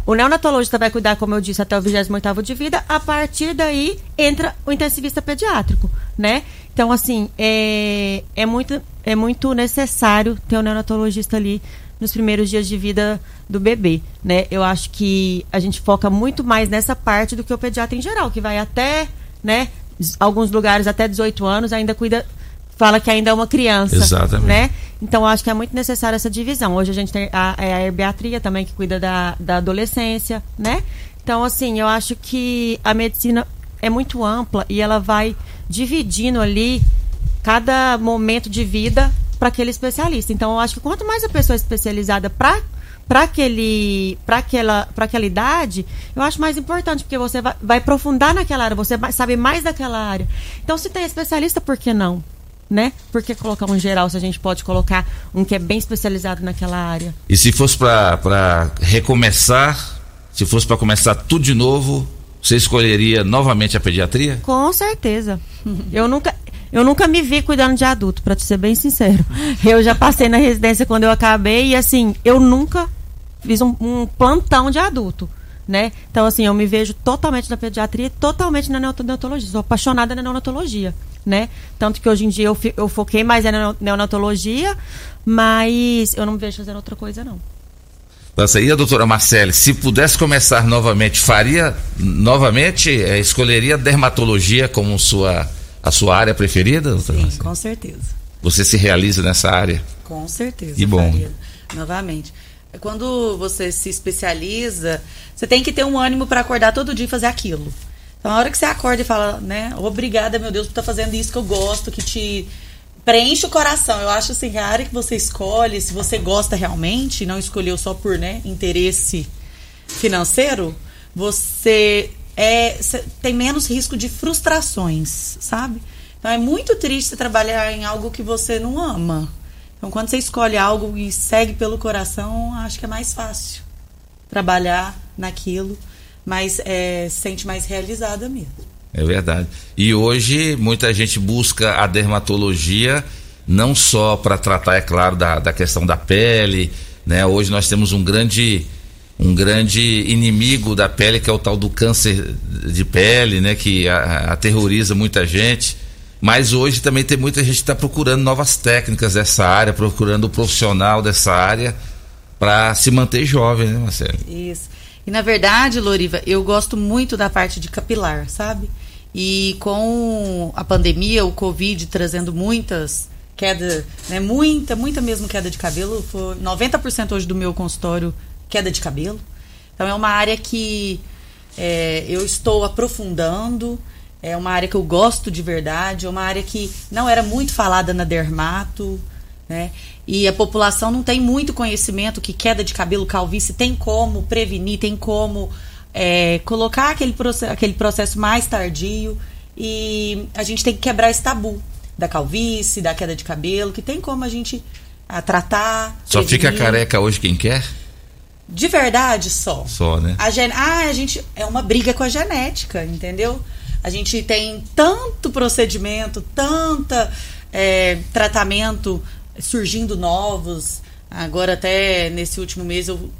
O neonatologista vai cuidar, como eu disse, até o 28º de vida, a partir daí entra o intensivista pediátrico, né? Então, assim, é, é, muito, é muito necessário ter um neonatologista ali nos primeiros dias de vida do bebê, né? Eu acho que a gente foca muito mais nessa parte do que o pediatra em geral, que vai até, né, alguns lugares até 18 anos ainda cuida fala que ainda é uma criança, Exatamente. né? Então acho que é muito necessária essa divisão. Hoje a gente tem a, é a herbiatria também que cuida da, da adolescência, né? Então assim, eu acho que a medicina é muito ampla e ela vai dividindo ali cada momento de vida para aquele especialista. Então, eu acho que quanto mais a pessoa é especializada para para aquele para aquela para aquela idade eu acho mais importante porque você vai, vai aprofundar naquela área você vai saber mais daquela área. Então se tem especialista por que não? Né? Por que colocar um geral se a gente pode colocar um que é bem especializado naquela área? E se fosse para recomeçar, se fosse para começar tudo de novo, você escolheria novamente a pediatria? com certeza. Eu nunca eu nunca me vi cuidando de adulto, para te ser bem sincero. Eu já passei na residência quando eu acabei e assim, eu nunca fiz um, um plantão de adulto, né? Então assim, eu me vejo totalmente na pediatria e totalmente na neonatologia. Sou apaixonada na neonatologia, né? Tanto que hoje em dia eu, eu foquei mais na neonatologia, mas eu não me vejo fazendo outra coisa não. Nossa, e a doutora Marcele, se pudesse começar novamente, faria novamente, eh, escolheria dermatologia como sua, a sua área preferida, doutora Sim, com certeza. Você se realiza nessa área? Com certeza. Que bom. faria. Novamente. Quando você se especializa, você tem que ter um ânimo para acordar todo dia e fazer aquilo. Então, a hora que você acorda e fala, né? Obrigada, meu Deus, por estar fazendo isso que eu gosto, que te preenche o coração. Eu acho assim, que a área que você escolhe, se você gosta realmente, não escolheu só por né, interesse financeiro, você é, tem menos risco de frustrações, sabe? Então é muito triste trabalhar em algo que você não ama. Então quando você escolhe algo e segue pelo coração, acho que é mais fácil trabalhar naquilo, mas é, se sente mais realizada mesmo. É verdade. E hoje muita gente busca a dermatologia não só para tratar, é claro, da, da questão da pele, né? Hoje nós temos um grande um grande inimigo da pele, que é o tal do câncer de pele, né? Que aterroriza muita gente. Mas hoje também tem muita gente que está procurando novas técnicas dessa área, procurando o profissional dessa área para se manter jovem, né, Marcelo? Isso. E na verdade, Loriva, eu gosto muito da parte de capilar, sabe? E com a pandemia, o Covid trazendo muitas queda, né, muita, muita mesmo queda de cabelo, foi 90% hoje do meu consultório queda de cabelo. Então é uma área que é, eu estou aprofundando, é uma área que eu gosto de verdade, é uma área que não era muito falada na dermato, né? E a população não tem muito conhecimento que queda de cabelo, calvície, tem como prevenir, tem como é, colocar aquele, processo, aquele processo mais tardio. E a gente tem que quebrar esse tabu da calvície, da queda de cabelo, que tem como a gente a, tratar. Só prevenir. fica careca hoje quem quer? De verdade, só. Só, né? A gen... Ah, a gente. É uma briga com a genética, entendeu? A gente tem tanto procedimento, tanta é, tratamento surgindo novos. Agora, até nesse último mês, eu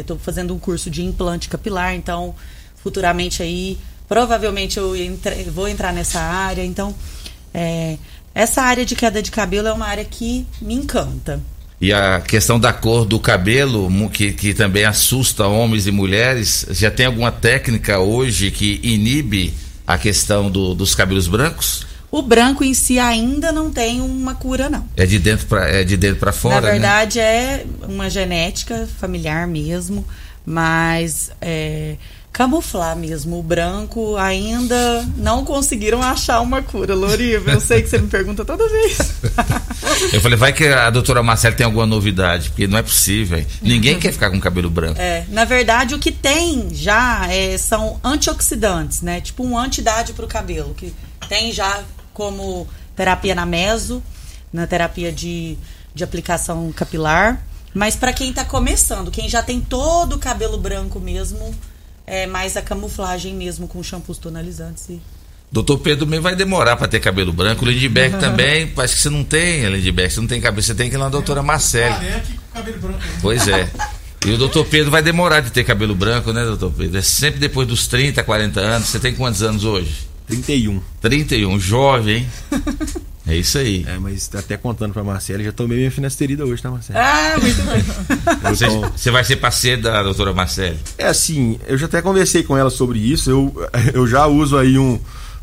estou é, fazendo um curso de implante capilar, então, futuramente aí, provavelmente eu entre, vou entrar nessa área. Então, é, essa área de queda de cabelo é uma área que me encanta. E a questão da cor do cabelo, que, que também assusta homens e mulheres, já tem alguma técnica hoje que inibe a questão do, dos cabelos brancos? O branco em si ainda não tem uma cura, não. É de dentro para é de dentro para fora. Na né? verdade né? é uma genética familiar mesmo, mas é, camuflar mesmo o branco ainda não conseguiram achar uma cura, Loriva. Eu sei que você me pergunta toda vez. [laughs] Eu falei, vai que a doutora Marcela tem alguma novidade, porque não é possível. Ninguém quer ficar com cabelo branco. É, na verdade, o que tem já é, são antioxidantes, né? Tipo um antidade para o cabelo, que tem já como terapia na meso, na terapia de, de aplicação capilar. Mas para quem está começando, quem já tem todo o cabelo branco mesmo, é mais a camuflagem mesmo com shampoos tonalizantes. E... Doutor Pedro também vai demorar para ter cabelo branco. Lindbergh [laughs] também, parece que você não tem, Lindbergh, você não tem cabelo, você tem que ir na doutora Marcele. Pois é. E o doutor Pedro vai demorar de ter cabelo branco, né, doutor Pedro? É sempre depois dos 30, 40 anos. Você tem quantos anos hoje? 31. 31, jovem, hein? [laughs] É isso aí. É, mas até contando pra Marcela, já tomei minha finasterida hoje, tá, Marcela? Ah, muito bem. [laughs] Você, você vai ser parceiro da doutora Marcela? É assim, eu já até conversei com ela sobre isso. Eu, eu já uso aí um,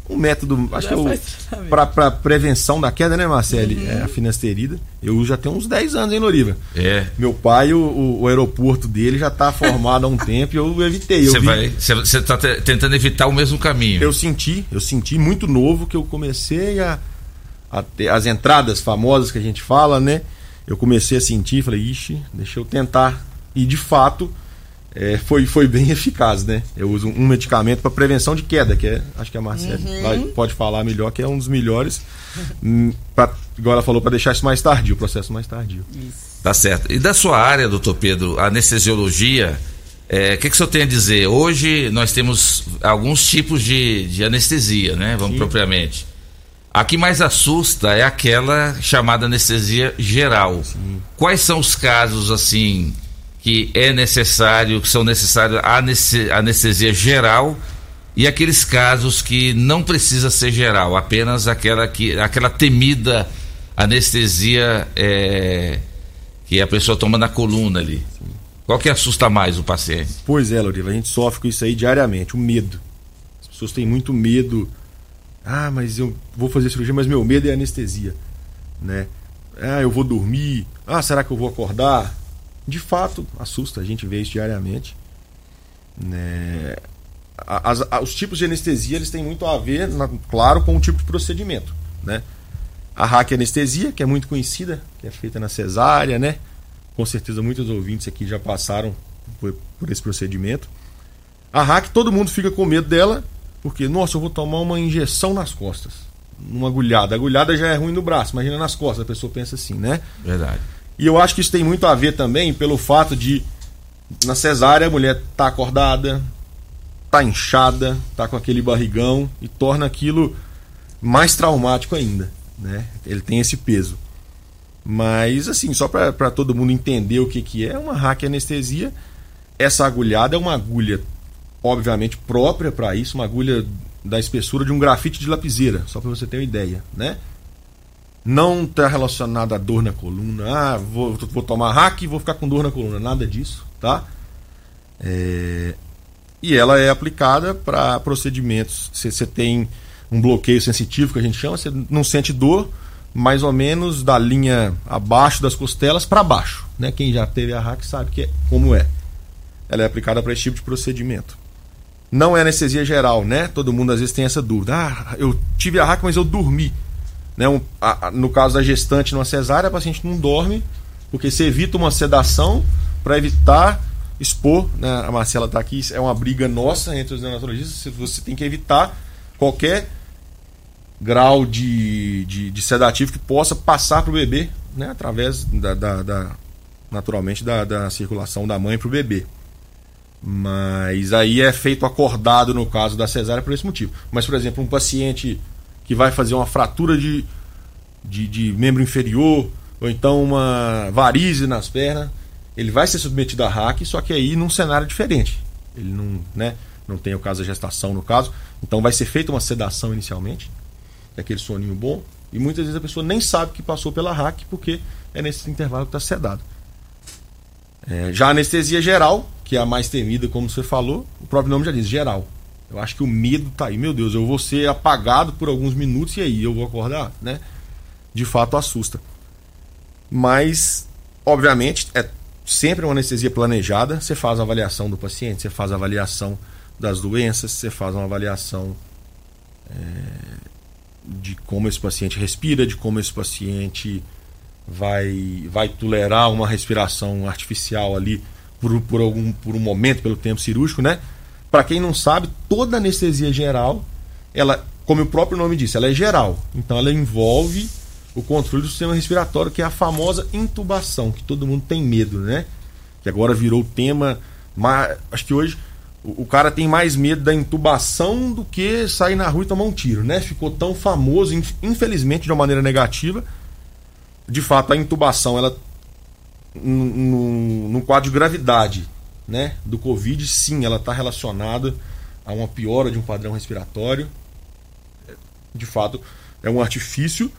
um método, acho que é para prevenção da queda, né, Marcele? Uhum. É a finasterida. Eu já tenho uns 10 anos, hein, Loriva? É. Meu pai, o, o aeroporto dele já está formado há um tempo e eu evitei. Você vi... vai, você está tentando evitar o mesmo caminho. Eu senti, eu senti muito novo que eu comecei a, as entradas famosas que a gente fala, né? Eu comecei a sentir, falei, ixi, deixa eu tentar. E de fato, é, foi, foi bem [laughs] eficaz, né? Eu uso um medicamento para prevenção de queda, que é, acho que a Marcela uhum. pode falar melhor, que é um dos melhores, hum, pra, igual ela falou, para deixar isso mais tardio, o processo mais tardio. Isso. Tá certo. E da sua área, doutor Pedro, anestesiologia, é, o é, que, que o senhor tem a dizer? Hoje nós temos alguns tipos de, de anestesia, né? Vamos Sim. propriamente. A que mais assusta é aquela chamada anestesia geral. Sim. Quais são os casos, assim, que é necessário, que são necessários a anestesia geral e aqueles casos que não precisa ser geral, apenas aquela que aquela temida anestesia é, que a pessoa toma na coluna ali. Qual que assusta mais o paciente? Pois é, Loriva, a gente sofre com isso aí diariamente, o medo. As pessoas têm muito medo. Ah, mas eu vou fazer cirurgia, mas meu medo é anestesia, né? Ah, eu vou dormir. Ah, será que eu vou acordar? de fato assusta, a gente vê isso diariamente. Né? As, as, os tipos de anestesia eles têm muito a ver, na, claro, com o tipo de procedimento. Né? A hack anestesia, que é muito conhecida, que é feita na cesárea, né? Com certeza muitos ouvintes aqui já passaram por, por esse procedimento. A hack, todo mundo fica com medo dela, porque, nossa, eu vou tomar uma injeção nas costas. Uma agulhada. A agulhada já é ruim no braço, imagina nas costas, a pessoa pensa assim, né? Verdade. E eu acho que isso tem muito a ver também pelo fato de na cesárea a mulher tá acordada, tá inchada, tá com aquele barrigão e torna aquilo mais traumático ainda, né? Ele tem esse peso. Mas assim, só para todo mundo entender o que, que é, uma hack anestesia essa agulhada é uma agulha, obviamente, própria para isso, uma agulha da espessura de um grafite de lapiseira, só para você ter uma ideia, né? Não está relacionada a dor na coluna, ah, vou, vou tomar hack e vou ficar com dor na coluna, nada disso, tá? É... E ela é aplicada para procedimentos. Você tem um bloqueio sensitivo que a gente chama, você não sente dor, mais ou menos da linha abaixo das costelas para baixo. Né? Quem já teve a hack sabe que é, como é. Ela é aplicada para esse tipo de procedimento. Não é anestesia geral, né? Todo mundo às vezes tem essa dúvida. Ah, eu tive a hack, mas eu dormi. Né? Um, a, a, no caso da gestante numa cesárea, a paciente não dorme, porque você evita uma sedação para evitar expor. Né? A Marcela está aqui, é uma briga nossa entre os neonatologistas. Você tem que evitar qualquer grau de, de, de sedativo que possa passar para o bebê, né? através da, da, da naturalmente da, da circulação da mãe para o bebê. Mas aí é feito acordado no caso da cesárea por esse motivo. Mas, por exemplo, um paciente que vai fazer uma fratura de, de, de membro inferior, ou então uma varize nas pernas, ele vai ser submetido a hack, só que aí num cenário diferente. Ele não, né, não tem o caso da gestação no caso, então vai ser feita uma sedação inicialmente, aquele soninho bom, e muitas vezes a pessoa nem sabe que passou pela hack porque é nesse intervalo que está sedado. É, já anestesia geral, que é a mais temida, como você falou, o próprio nome já diz, geral. Eu acho que o medo tá aí. Meu Deus, eu vou ser apagado por alguns minutos e aí eu vou acordar, né? De fato assusta. Mas, obviamente, é sempre uma anestesia planejada. Você faz a avaliação do paciente, você faz a avaliação das doenças, você faz uma avaliação é, de como esse paciente respira, de como esse paciente vai, vai tolerar uma respiração artificial ali por, por, algum, por um momento, pelo tempo cirúrgico, né? Para quem não sabe, toda anestesia geral, ela, como o próprio nome disse, ela é geral. Então ela envolve o controle do sistema respiratório, que é a famosa intubação, que todo mundo tem medo, né? Que agora virou o tema. Mas, acho que hoje o, o cara tem mais medo da intubação do que sair na rua e tomar um tiro, né? Ficou tão famoso, infelizmente, de uma maneira negativa. De fato, a intubação, ela no, no quadro de gravidade né, do Covid, sim, ela está relacionada a uma piora de um padrão respiratório. De fato, é um artifício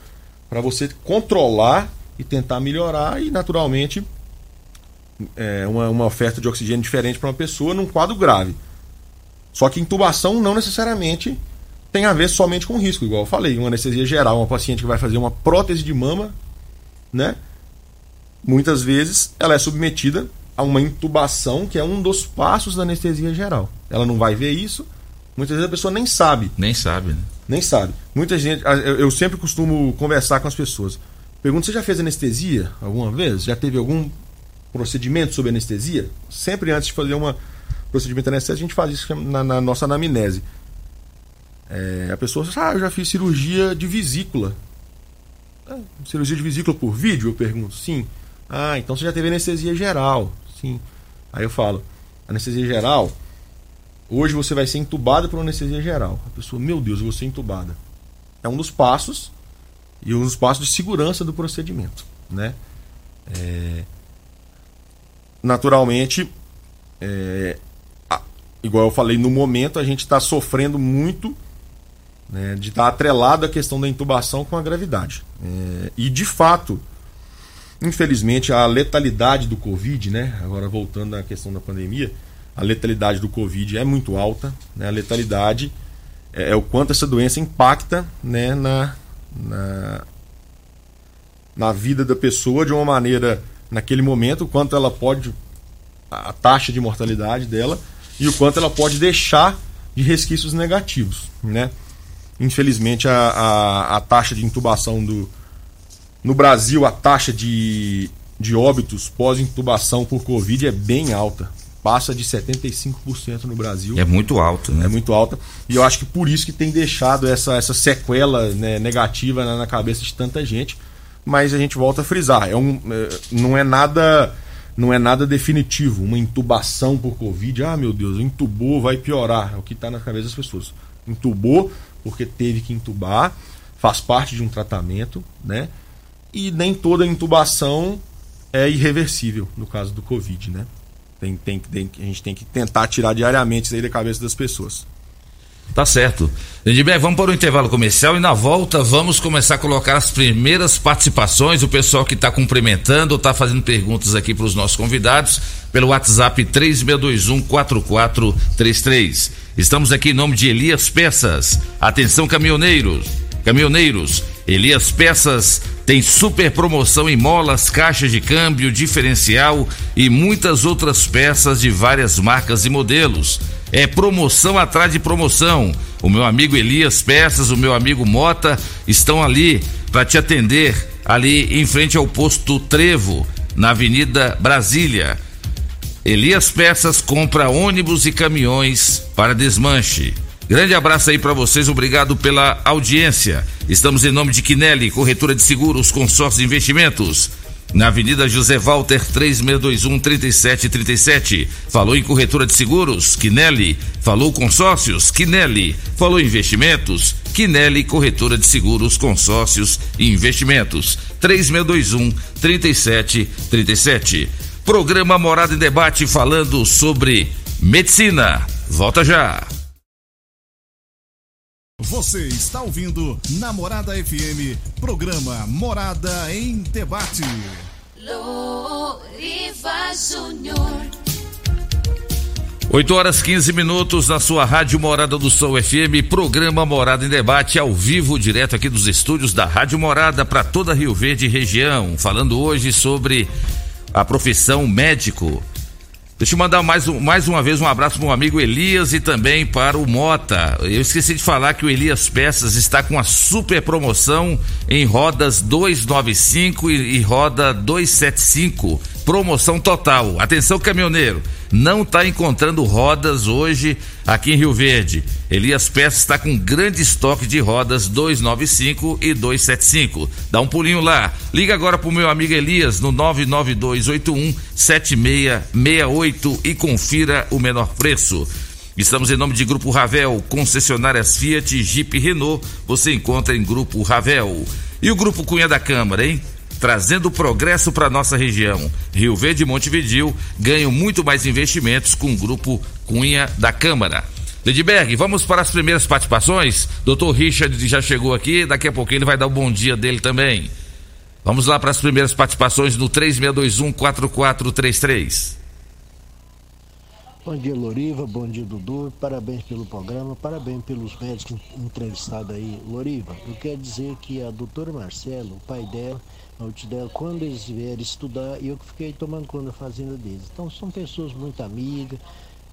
para você controlar e tentar melhorar e, naturalmente, é uma, uma oferta de oxigênio diferente para uma pessoa num quadro grave. Só que intubação não necessariamente tem a ver somente com risco, igual eu falei, uma anestesia geral, uma paciente que vai fazer uma prótese de mama, né? Muitas vezes ela é submetida a uma intubação, que é um dos passos da anestesia geral. Ela não vai ver isso, muitas vezes a pessoa nem sabe. Nem sabe, né? Nem sabe. Muita gente, eu sempre costumo conversar com as pessoas. Pergunto, você já fez anestesia alguma vez? Já teve algum procedimento sobre anestesia? Sempre antes de fazer um procedimento anestésico, a gente faz isso na, na nossa anamnese. É, a pessoa diz, ah, eu já fiz cirurgia de vesícula. Ah, cirurgia de vesícula por vídeo? Eu pergunto, sim. Ah, então você já teve anestesia geral. Sim. Aí eu falo, anestesia geral, hoje você vai ser entubada por anestesia geral. A pessoa, meu Deus, eu vou ser entubada. É um dos passos e um dos passos de segurança do procedimento, né? É... Naturalmente, é... igual eu falei, no momento a gente está sofrendo muito né, de estar tá atrelado a questão da intubação com a gravidade. É... E de fato, Infelizmente, a letalidade do Covid, né? Agora voltando à questão da pandemia, a letalidade do Covid é muito alta. Né? A letalidade é, é o quanto essa doença impacta né, na, na, na vida da pessoa de uma maneira, naquele momento, o quanto ela pode. a taxa de mortalidade dela e o quanto ela pode deixar de resquícios negativos. Né? Infelizmente, a, a, a taxa de intubação do, no Brasil, a taxa de, de óbitos pós-intubação por Covid é bem alta. Passa de 75% no Brasil. É muito alto, né? É muito alta. E eu acho que por isso que tem deixado essa, essa sequela né, negativa na, na, cabeça de tanta gente. Mas a gente volta a frisar. É um, é, não é nada não é nada definitivo. Uma intubação por Covid, ah meu Deus, entubou, vai piorar. É o que está na cabeça das pessoas. Entubou porque teve que intubar, faz parte de um tratamento, né? E nem toda intubação é irreversível no caso do Covid, né? Tem, tem, tem, a gente tem que tentar tirar diariamente isso aí da cabeça das pessoas. Tá certo. Lindbergh, vamos para o intervalo comercial e na volta vamos começar a colocar as primeiras participações. O pessoal que está cumprimentando, está fazendo perguntas aqui para os nossos convidados pelo WhatsApp 36214433. Estamos aqui em nome de Elias Peças. Atenção, caminhoneiros. Caminhoneiros, Elias Peças tem super promoção em molas, caixas de câmbio, diferencial e muitas outras peças de várias marcas e modelos. É promoção atrás de promoção. O meu amigo Elias Peças, o meu amigo Mota estão ali para te atender, ali em frente ao posto Trevo, na Avenida Brasília. Elias Peças compra ônibus e caminhões para desmanche. Grande abraço aí para vocês, obrigado pela audiência. Estamos em nome de Quinelli, corretora de seguros, consórcio de investimentos. Na Avenida José Walter 3621 3737. Falou em corretora de seguros? Quinelli. Falou consórcios? Quinelli. Falou investimentos? Quinelli Corretora de Seguros, Consórcios e Investimentos. 3621 3737. Programa Morada em Debate falando sobre medicina. Volta já. Você está ouvindo Namorada FM, programa Morada em Debate. Loriva Júnior. 8 horas 15 minutos na sua Rádio Morada do Sol FM, programa Morada em Debate ao vivo, direto aqui dos estúdios da Rádio Morada para toda Rio Verde e região, falando hoje sobre a profissão médico. Deixa eu mandar mais, um, mais uma vez um abraço para o amigo Elias e também para o Mota. Eu esqueci de falar que o Elias Peças está com a super promoção em rodas 295 e, e roda 275. Promoção total. Atenção, caminhoneiro não está encontrando rodas hoje aqui em Rio Verde. Elias Peças está com grande estoque de rodas 295 e 275. Dá um pulinho lá. Liga agora pro meu amigo Elias no 99281 7668 e confira o menor preço. Estamos em nome de Grupo Ravel, concessionárias Fiat, Jeep e Renault. Você encontra em Grupo Ravel. E o Grupo Cunha da Câmara, hein? Trazendo progresso para nossa região. Rio Verde e Montevidil ganham muito mais investimentos com o grupo Cunha da Câmara. Lidberg, vamos para as primeiras participações. Doutor Richard já chegou aqui, daqui a pouquinho ele vai dar o bom dia dele também. Vamos lá para as primeiras participações no 3621 4433. Bom dia, Loriva. Bom dia, Dudu. Parabéns pelo programa. Parabéns pelos médicos entrevistados aí. Loriva, eu quero dizer que a doutora Marcelo, o pai dela, dela, quando eles vierem estudar, eu que fiquei tomando conta da fazenda deles. Então são pessoas muito amigas.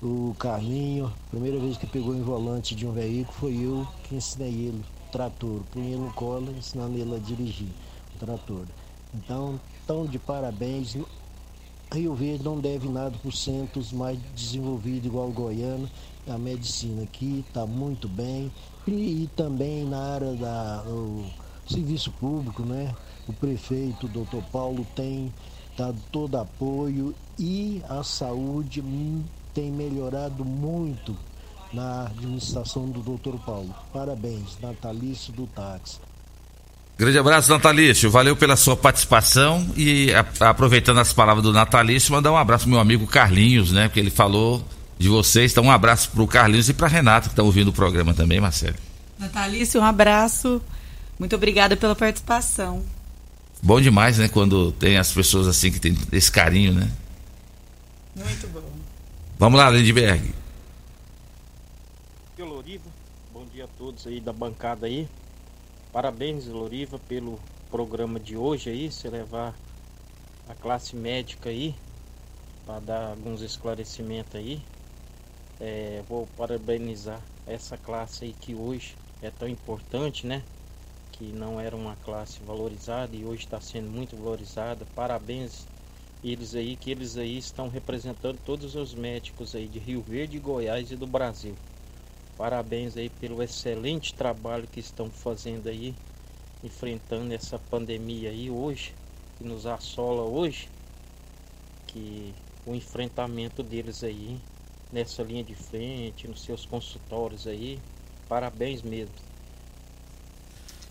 O Carlinho, primeira vez que pegou em volante de um veículo, foi eu que ensinei ele, trator. Punha ele no colo, ensinando ele a dirigir o trator. Então, tão de parabéns. Rio Verde não deve nada para os centros mais desenvolvidos, igual o Goiânia. A medicina aqui está muito bem. E, e, também na área do serviço público, né? O prefeito, o doutor Paulo, tem dado todo apoio e a saúde tem melhorado muito na administração do doutor Paulo. Parabéns, Natalício do Táxi. Grande abraço, Natalício. Valeu pela sua participação e a, aproveitando as palavras do Natalício, mandar um abraço pro meu amigo Carlinhos, né? Porque ele falou de vocês. Então, um abraço pro Carlinhos e pra Renata, que está ouvindo o programa também, Marcelo. Natalício, um abraço. Muito obrigada pela participação. Bom demais, né? Quando tem as pessoas assim que tem esse carinho, né? Muito bom. Vamos lá, Lindbergh. Loriva, bom dia a todos aí da bancada aí. Parabéns, Loriva, pelo programa de hoje aí, você levar a classe médica aí para dar alguns esclarecimentos aí. É, vou parabenizar essa classe aí que hoje é tão importante, né? Que não era uma classe valorizada e hoje está sendo muito valorizada. Parabéns eles aí, que eles aí estão representando todos os médicos aí de Rio Verde, Goiás e do Brasil. Parabéns aí pelo excelente trabalho que estão fazendo aí, enfrentando essa pandemia aí hoje, que nos assola hoje, que o enfrentamento deles aí nessa linha de frente, nos seus consultórios aí. Parabéns mesmo.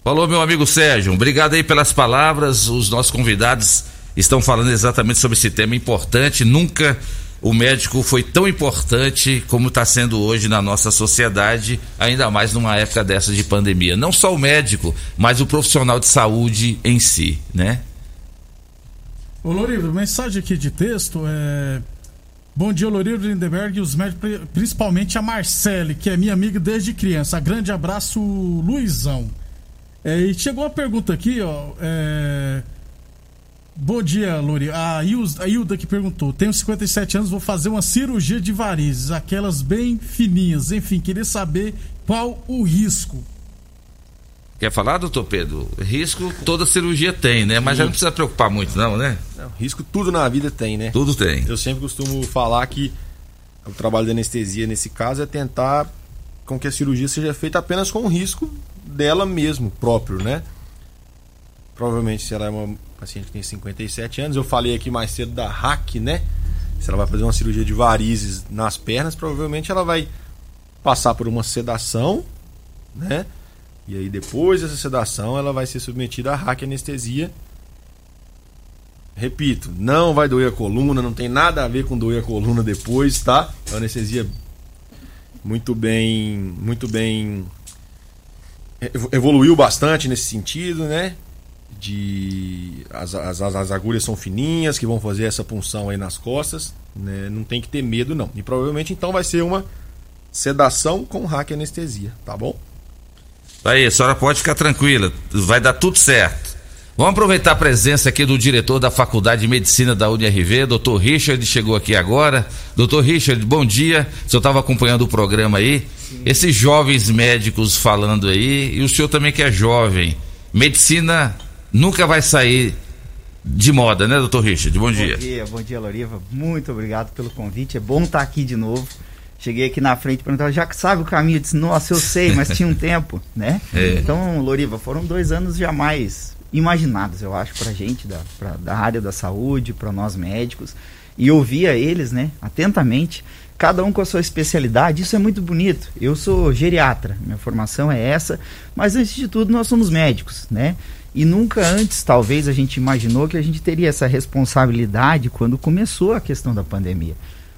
Falou, meu amigo Sérgio. Obrigado aí pelas palavras. Os nossos convidados estão falando exatamente sobre esse tema importante. Nunca o médico foi tão importante como está sendo hoje na nossa sociedade, ainda mais numa época dessa de pandemia. Não só o médico, mas o profissional de saúde em si, né? Ô Lorivo, mensagem aqui de texto é. Bom dia, Lorivo Lindenberg e os médicos, principalmente a Marcele, que é minha amiga desde criança. Grande abraço, Luizão. É, e chegou uma pergunta aqui, ó. É... Bom dia, Lori. A, Hilda, a Hilda que perguntou: Tenho 57 anos, vou fazer uma cirurgia de varizes, aquelas bem fininhas. Enfim, queria saber qual o risco. Quer falar, doutor Pedro? Risco toda cirurgia tem, né? Mas já não precisa preocupar muito, não, né? Não, risco tudo na vida tem, né? Tudo tem. Eu sempre costumo falar que o trabalho da anestesia nesse caso é tentar com que a cirurgia seja feita apenas com o risco dela mesmo, próprio, né? Provavelmente, se ela é uma paciente que tem 57 anos, eu falei aqui mais cedo da hack, né? Se ela vai fazer uma cirurgia de varizes nas pernas, provavelmente ela vai passar por uma sedação, né? E aí depois dessa sedação ela vai ser submetida a hack anestesia. Repito, não vai doer a coluna, não tem nada a ver com doer a coluna depois, tá? A anestesia muito bem, muito bem evoluiu bastante nesse sentido, né? De as, as, as agulhas são fininhas que vão fazer essa punção aí nas costas, né? Não tem que ter medo não. E provavelmente então vai ser uma sedação com hack anestesia, tá bom? Aí, a senhora pode ficar tranquila, vai dar tudo certo. Vamos aproveitar a presença aqui do diretor da Faculdade de Medicina da UNRV, doutor Richard, chegou aqui agora. Doutor Richard, bom dia. O senhor estava acompanhando o programa aí. Sim. Esses jovens médicos falando aí, e o senhor também que é jovem. Medicina nunca vai sair de moda, né, doutor Richard? Bom, bom dia. Bom dia, bom dia, Loriva. Muito obrigado pelo convite. É bom estar aqui de novo. Cheguei aqui na frente e perguntava, já que sabe o caminho? Eu disse, nossa, eu sei, mas tinha um [laughs] tempo, né? É. Então, Loriva, foram dois anos jamais imaginados, eu acho, pra gente, da, pra, da área da saúde, para nós médicos. E ouvia eles, né, atentamente, cada um com a sua especialidade, isso é muito bonito. Eu sou geriatra, minha formação é essa, mas antes de tudo nós somos médicos, né? E nunca antes, talvez, a gente imaginou que a gente teria essa responsabilidade quando começou a questão da pandemia.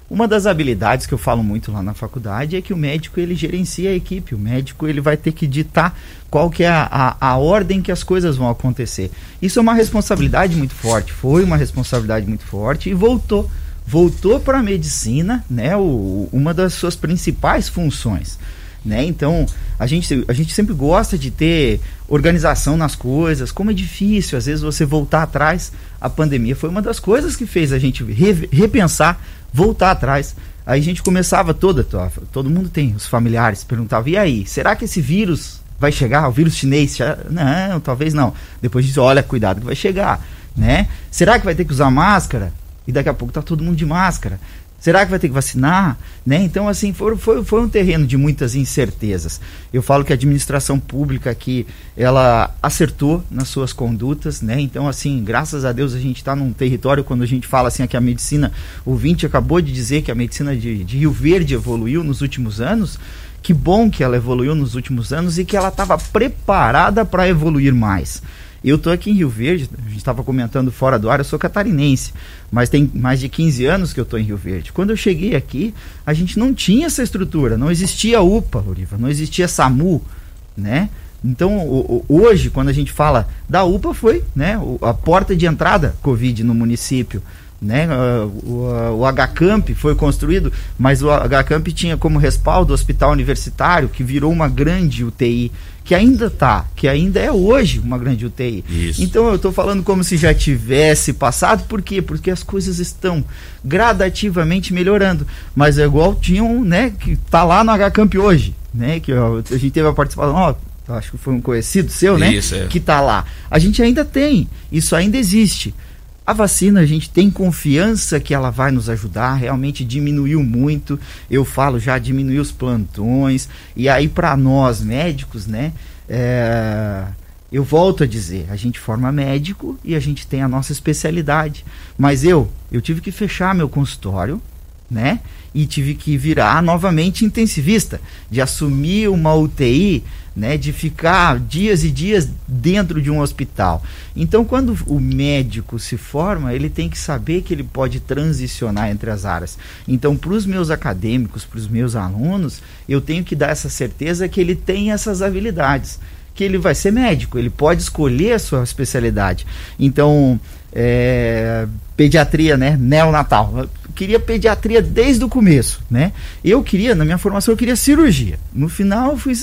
Uma das habilidades que eu falo muito lá na faculdade é que o médico ele gerencia a equipe, o médico ele vai ter que ditar qual que é a, a, a ordem que as coisas vão acontecer. Isso é uma responsabilidade muito forte, foi uma responsabilidade muito forte e voltou. Voltou para a medicina, né, o, uma das suas principais funções. Né? Então, a gente, a gente sempre gosta de ter organização nas coisas, como é difícil, às vezes, você voltar atrás. A pandemia foi uma das coisas que fez a gente re, repensar voltar atrás. Aí a gente começava toda, todo mundo tem os familiares, perguntava, e aí, será que esse vírus vai chegar? O vírus chinês? Não, talvez não. Depois disso, olha, cuidado que vai chegar, né? Será que vai ter que usar máscara? E daqui a pouco tá todo mundo de máscara. Será que vai ter que vacinar? Né? Então, assim, foi, foi, foi um terreno de muitas incertezas. Eu falo que a administração pública aqui, ela acertou nas suas condutas, né? Então, assim, graças a Deus a gente está num território, quando a gente fala assim, que a medicina, o Vinte acabou de dizer que a medicina de, de Rio Verde evoluiu nos últimos anos, que bom que ela evoluiu nos últimos anos e que ela estava preparada para evoluir mais. Eu tô aqui em Rio Verde, a gente estava comentando fora do ar, eu sou catarinense, mas tem mais de 15 anos que eu tô em Rio Verde. Quando eu cheguei aqui, a gente não tinha essa estrutura, não existia UPA, Loriva, não existia SAMU, né? Então, hoje, quando a gente fala da UPA, foi né, a porta de entrada Covid no município. Né? O, o HCamp foi construído, mas o HCamp tinha como respaldo o hospital universitário, que virou uma grande UTI que ainda está, que ainda é hoje uma grande UTI. Isso. Então eu estou falando como se já tivesse passado, por quê? Porque as coisas estão gradativamente melhorando. Mas é igual tinha um, né, que está lá no HCamp hoje, né? Que ó, a gente teve a participação, ó, acho que foi um conhecido seu, né? Isso, é. Que está lá. A gente ainda tem, isso ainda existe. A vacina, a gente tem confiança que ela vai nos ajudar, realmente diminuiu muito. Eu falo já diminuiu os plantões. E aí, para nós médicos, né? É, eu volto a dizer, a gente forma médico e a gente tem a nossa especialidade. Mas eu, eu tive que fechar meu consultório, né? E tive que virar novamente intensivista, de assumir uma UTI, né, de ficar dias e dias dentro de um hospital. Então, quando o médico se forma, ele tem que saber que ele pode transicionar entre as áreas. Então, para os meus acadêmicos, para os meus alunos, eu tenho que dar essa certeza que ele tem essas habilidades que ele vai ser médico, ele pode escolher a sua especialidade. Então, é, pediatria, né, neonatal. Queria pediatria desde o começo, né? Eu queria, na minha formação, eu queria cirurgia. No final, eu fui,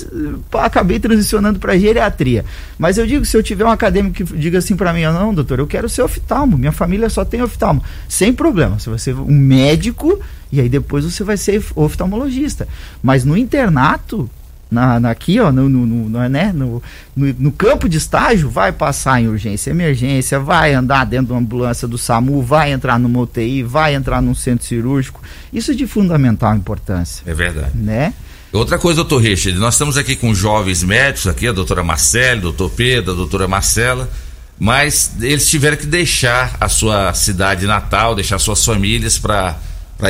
acabei transicionando para geriatria. Mas eu digo, se eu tiver um acadêmico que diga assim para mim, não, doutor, eu quero ser oftalmo, minha família só tem oftalmo. Sem problema, você vai ser um médico e aí depois você vai ser oftalmologista. Mas no internato, na, na, aqui, ó, no, no, no, né, no, no, no, campo de estágio, vai passar em urgência emergência, vai andar dentro de uma ambulância do SAMU, vai entrar numa UTI, vai entrar num centro cirúrgico. Isso é de fundamental importância. É verdade. Né? Outra coisa, doutor Richard, nós estamos aqui com jovens médicos, aqui a doutora Marcele, doutor Pedro, a doutora Marcela, mas eles tiveram que deixar a sua cidade natal, deixar suas famílias para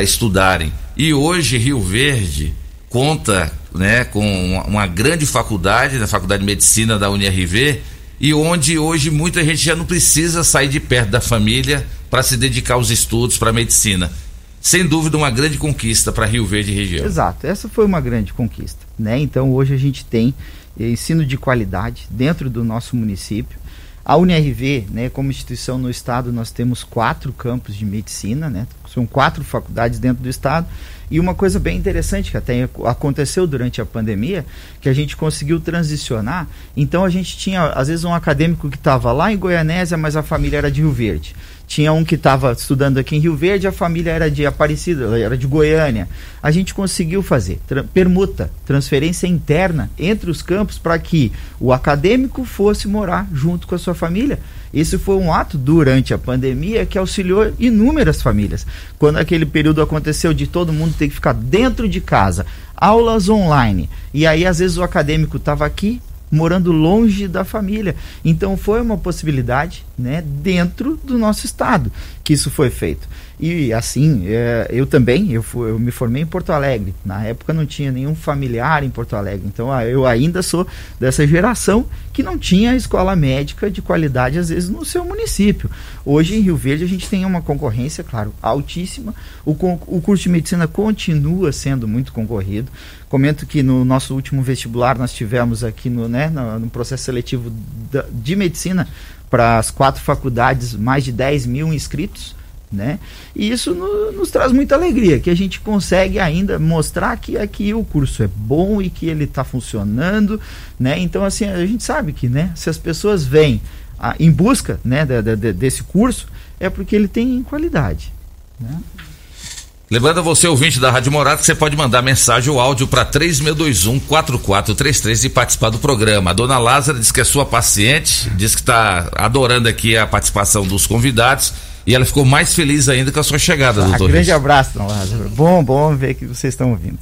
estudarem. E hoje, Rio Verde conta né, com uma grande faculdade, da Faculdade de Medicina da UniRV, e onde hoje muita gente já não precisa sair de perto da família para se dedicar aos estudos para a medicina. Sem dúvida, uma grande conquista para Rio Verde e região. Exato, essa foi uma grande conquista. Né? Então, hoje a gente tem ensino de qualidade dentro do nosso município. A UniRV, né, como instituição no estado, nós temos quatro campos de medicina, né? são quatro faculdades dentro do estado e uma coisa bem interessante que até aconteceu durante a pandemia, que a gente conseguiu transicionar. Então a gente tinha, às vezes, um acadêmico que estava lá em Goianésia, mas a família era de Rio Verde. Tinha um que estava estudando aqui em Rio Verde, a família era de Aparecida, era de Goiânia. A gente conseguiu fazer tra permuta, transferência interna entre os campos para que o acadêmico fosse morar junto com a sua família. Esse foi um ato durante a pandemia que auxiliou inúmeras famílias. Quando aquele período aconteceu de todo mundo ter que ficar dentro de casa, aulas online, e aí às vezes o acadêmico estava aqui, morando longe da família. Então foi uma possibilidade, né, dentro do nosso estado que isso foi feito. E assim, é, eu também, eu, fui, eu me formei em Porto Alegre. Na época não tinha nenhum familiar em Porto Alegre. Então eu ainda sou dessa geração que não tinha escola médica de qualidade, às vezes, no seu município. Hoje em Rio Verde a gente tem uma concorrência, claro, altíssima. O, o curso de medicina continua sendo muito concorrido. Comento que no nosso último vestibular nós tivemos aqui no, né, no, no processo seletivo da, de medicina para as quatro faculdades mais de 10 mil inscritos né? E isso no, nos traz muita alegria, que a gente consegue ainda mostrar que aqui o curso é bom e que ele está funcionando, né? Então, assim, a gente sabe que, né, se as pessoas vêm a, em busca, né, de, de, desse curso, é porque ele tem qualidade, né? Lembrando a você, ouvinte da Rádio Morada, que você pode mandar mensagem ou áudio para 3621-4433 e participar do programa. A dona Lázara diz que é sua paciente, diz que está adorando aqui a participação dos convidados e ela ficou mais feliz ainda com a sua chegada, ah, doutor. Grande abraço, Dona Lázaro. Bom, bom ver que vocês estão ouvindo.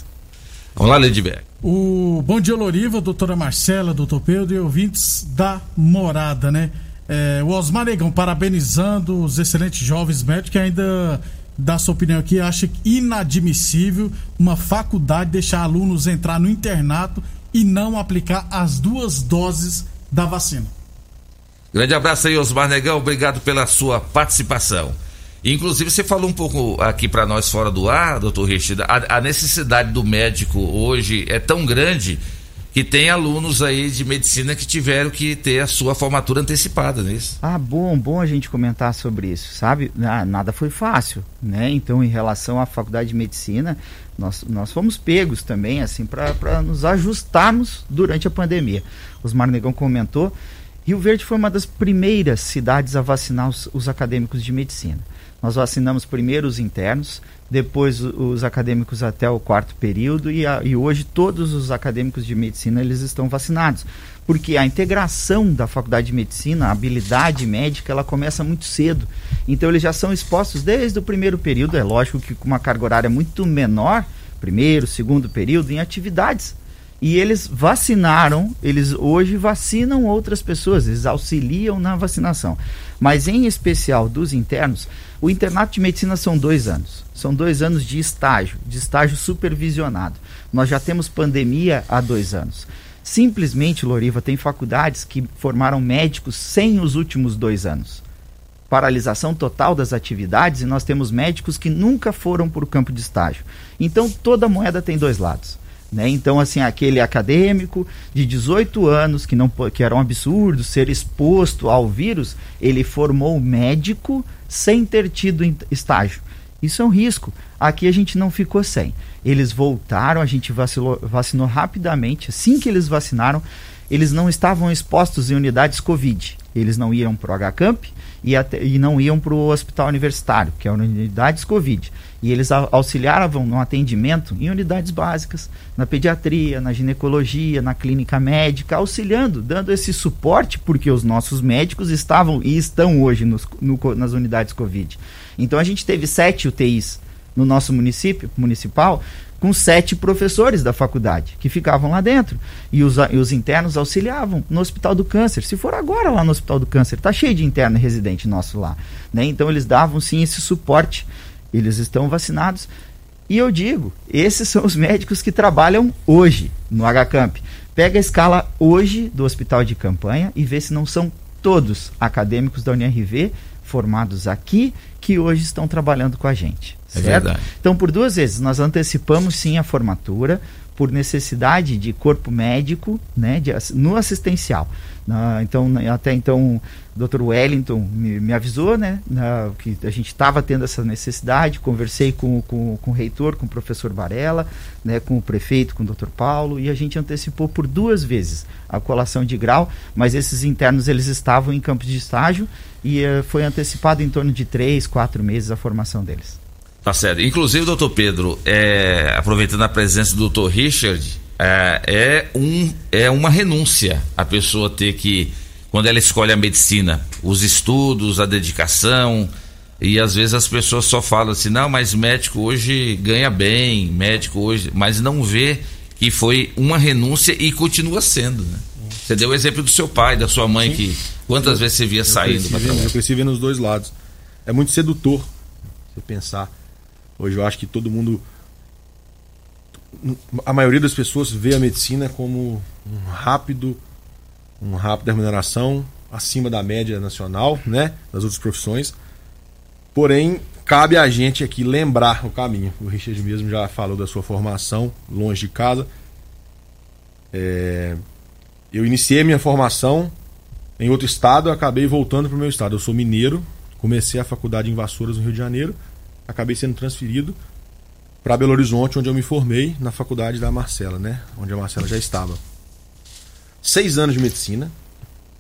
Vamos lá, Ledberg. O Bom Dia Loriva, doutora Marcela, doutor Pedro e ouvintes da Morada, né? É, o Osmar Negão parabenizando os excelentes jovens médicos que ainda dá sua opinião aqui, acha inadmissível uma faculdade deixar alunos entrar no internato e não aplicar as duas doses da vacina. Grande abraço aí, Osmar Negão. Obrigado pela sua participação. Inclusive, você falou um pouco aqui para nós fora do ar, doutor Richard, a, a, necessidade do médico hoje é tão grande que tem alunos aí de medicina que tiveram que ter a sua formatura antecipada, não é? Ah, bom, bom a gente comentar sobre isso, sabe? Ah, nada foi fácil, né? Então, em relação à faculdade de medicina, nós, nós fomos pegos também, assim, para nos ajustarmos durante a pandemia. Osmar Negão comentou Rio Verde foi uma das primeiras cidades a vacinar os, os acadêmicos de medicina. Nós vacinamos primeiro os internos, depois os acadêmicos até o quarto período e, a, e, hoje todos os acadêmicos de medicina eles estão vacinados. Porque a integração da faculdade de medicina, a habilidade médica, ela começa muito cedo. Então eles já são expostos desde o primeiro período, é lógico que com uma carga horária muito menor, primeiro, segundo período, em atividades e eles vacinaram, eles hoje vacinam outras pessoas, eles auxiliam na vacinação. Mas em especial dos internos, o internato de medicina são dois anos. São dois anos de estágio, de estágio supervisionado. Nós já temos pandemia há dois anos. Simplesmente, Loriva, tem faculdades que formaram médicos sem os últimos dois anos. Paralisação total das atividades e nós temos médicos que nunca foram para o campo de estágio. Então, toda moeda tem dois lados. Né? Então, assim, aquele acadêmico de 18 anos, que, não, que era um absurdo ser exposto ao vírus, ele formou médico sem ter tido estágio. Isso é um risco. Aqui a gente não ficou sem. Eles voltaram, a gente vacilou, vacinou rapidamente. Assim que eles vacinaram, eles não estavam expostos em unidades Covid. Eles não iam para o HCamp e, e não iam para o hospital universitário, que é unidades Covid. E eles auxiliavam no atendimento em unidades básicas, na pediatria, na ginecologia, na clínica médica, auxiliando, dando esse suporte, porque os nossos médicos estavam e estão hoje nos, no, nas unidades Covid. Então a gente teve sete UTIs no nosso município municipal com sete professores da faculdade que ficavam lá dentro. E os, e os internos auxiliavam no Hospital do Câncer. Se for agora lá no Hospital do Câncer, tá cheio de interno residente nosso lá. Né? Então eles davam sim esse suporte. Eles estão vacinados. E eu digo, esses são os médicos que trabalham hoje no HCamp. Pega a escala hoje do hospital de campanha e vê se não são todos acadêmicos da UNRV formados aqui que hoje estão trabalhando com a gente. É verdade. Então, por duas vezes, nós antecipamos sim a formatura por necessidade de corpo médico né, de, no assistencial. Então, até então, o Dr. Wellington me, me avisou né, na, que a gente estava tendo essa necessidade. Conversei com, com, com, o reitor, com o professor Varela, né, com o prefeito, com o Dr. Paulo, e a gente antecipou por duas vezes a colação de grau, mas esses internos eles estavam em campos de estágio e uh, foi antecipado em torno de três, quatro meses a formação deles. Tá certo. Inclusive, doutor Pedro, é, aproveitando a presença do doutor Richard, é, é, um, é uma renúncia a pessoa ter que, quando ela escolhe a medicina, os estudos, a dedicação, e às vezes as pessoas só falam assim, não, mas médico hoje ganha bem, médico hoje, mas não vê que foi uma renúncia e continua sendo, né? Você deu o exemplo do seu pai, da sua mãe, Sim. que quantas eu, vezes você via saindo para trabalhar? Eu cresci vendo os dois lados. É muito sedutor você pensar Hoje eu acho que todo mundo. A maioria das pessoas vê a medicina como um rápido, uma rápida remuneração acima da média nacional, né? Das outras profissões. Porém, cabe a gente aqui lembrar o caminho. O Richard mesmo já falou da sua formação longe de casa. É... Eu iniciei minha formação em outro estado, acabei voltando para o meu estado. Eu sou mineiro, comecei a faculdade em Vassouras, no Rio de Janeiro acabei sendo transferido para Belo Horizonte, onde eu me formei na faculdade da Marcela, né? Onde a Marcela já estava. Seis anos de medicina,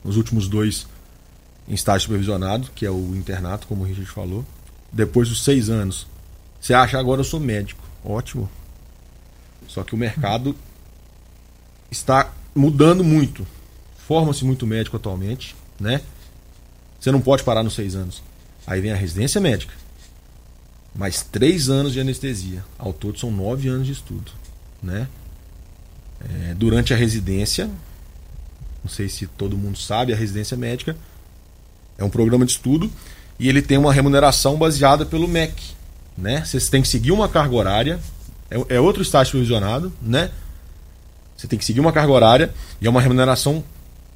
os últimos dois em estágio supervisionado, que é o internato, como o Richard falou. Depois dos seis anos, você acha agora eu sou médico, ótimo. Só que o mercado está mudando muito. Forma-se muito médico atualmente, né? Você não pode parar nos seis anos. Aí vem a residência médica mais três anos de anestesia. Ao todo são nove anos de estudo. Né? É, durante a residência, não sei se todo mundo sabe, a residência médica é um programa de estudo e ele tem uma remuneração baseada pelo MEC. Né? Você tem que seguir uma carga horária, é, é outro estágio supervisionado, né? Você tem que seguir uma carga horária e é uma remuneração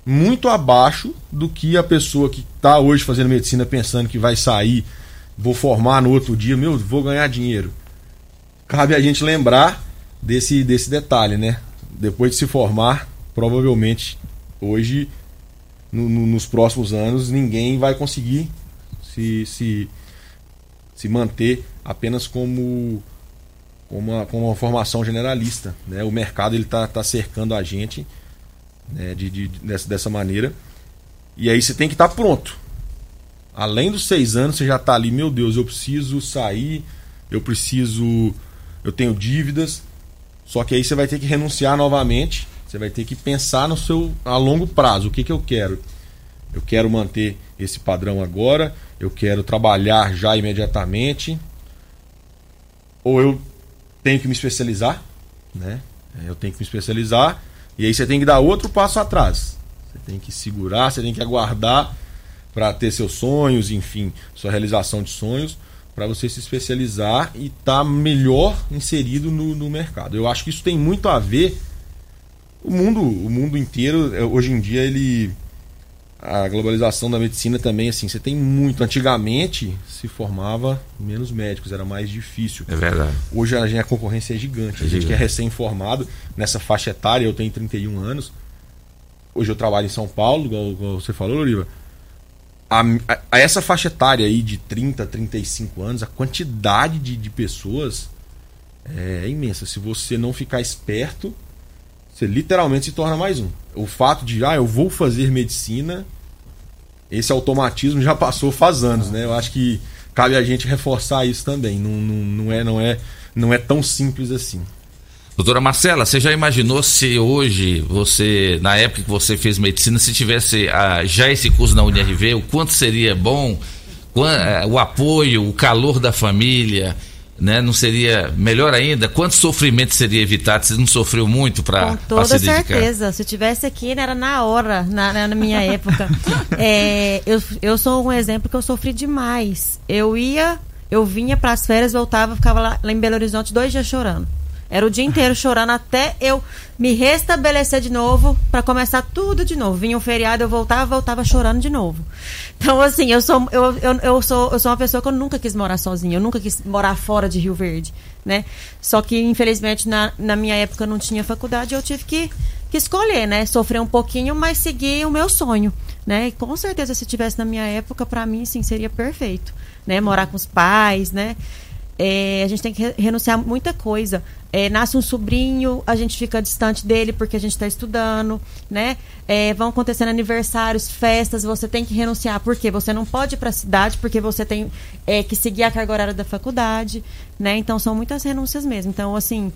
muito abaixo do que a pessoa que está hoje fazendo medicina pensando que vai sair vou formar no outro dia, meu, vou ganhar dinheiro. Cabe a gente lembrar desse, desse detalhe, né? Depois de se formar, provavelmente hoje, no, no, nos próximos anos, ninguém vai conseguir se, se, se manter apenas como, como, uma, como uma formação generalista. Né? O mercado está tá cercando a gente né? de, de, dessa, dessa maneira. E aí você tem que estar tá pronto além dos seis anos, você já está ali, meu Deus, eu preciso sair, eu preciso. Eu tenho dívidas. Só que aí você vai ter que renunciar novamente. Você vai ter que pensar no seu a longo prazo. O que, que eu quero? Eu quero manter esse padrão agora. Eu quero trabalhar já imediatamente. Ou eu tenho que me especializar, né? Eu tenho que me especializar. E aí você tem que dar outro passo atrás. Você tem que segurar, você tem que aguardar para ter seus sonhos, enfim, sua realização de sonhos, para você se especializar e estar tá melhor inserido no, no mercado. Eu acho que isso tem muito a ver. O mundo, o mundo inteiro, é, hoje em dia, ele a globalização da medicina também, assim, você tem muito. Antigamente se formava menos médicos, era mais difícil. É verdade. Hoje a, a concorrência é gigante. É a gente que é recém-formado nessa faixa etária, eu tenho 31 anos. Hoje eu trabalho em São Paulo, igual, igual você falou, Loriva. A, a, essa faixa etária aí de 30, 35 anos, a quantidade de, de pessoas é, é imensa. Se você não ficar esperto, você literalmente se torna mais um. O fato de, ah, eu vou fazer medicina, esse automatismo já passou faz anos, né? Eu acho que cabe a gente reforçar isso também. Não, não, não, é, não, é, não é tão simples assim. Doutora Marcela, você já imaginou se hoje, você, na época que você fez medicina, se tivesse ah, já esse curso na UNRV, o quanto seria bom, eh, o apoio, o calor da família, né? Não seria melhor ainda? Quanto sofrimento seria evitado? Você não sofreu muito para Com toda certeza. Se eu tivesse aqui, era na hora, na, na minha época. [laughs] É, eu, eu sou um exemplo que eu sofri demais. Eu ia, eu vinha para as férias, voltava, ficava lá, lá em Belo Horizonte dois dias chorando. Era o dia inteiro chorando até eu me restabelecer de novo para começar tudo de novo. Vinha um feriado, eu voltava, voltava chorando de novo. Então, assim, eu sou, eu, eu, eu, sou, eu sou uma pessoa que eu nunca quis morar sozinha, eu nunca quis morar fora de Rio Verde, né? Só que, infelizmente, na, na minha época não tinha faculdade, eu tive que, que escolher, né? Sofrer um pouquinho, mas seguir o meu sonho, né? E com certeza, se tivesse na minha época, para mim, sim, seria perfeito, né? Morar com os pais, né? É, a gente tem que renunciar a muita coisa. É, nasce um sobrinho, a gente fica distante dele porque a gente está estudando, né? É, vão acontecendo aniversários, festas, você tem que renunciar porque você não pode ir para a cidade porque você tem é, que seguir a carga horária da faculdade, né? Então são muitas renúncias mesmo. Então assim,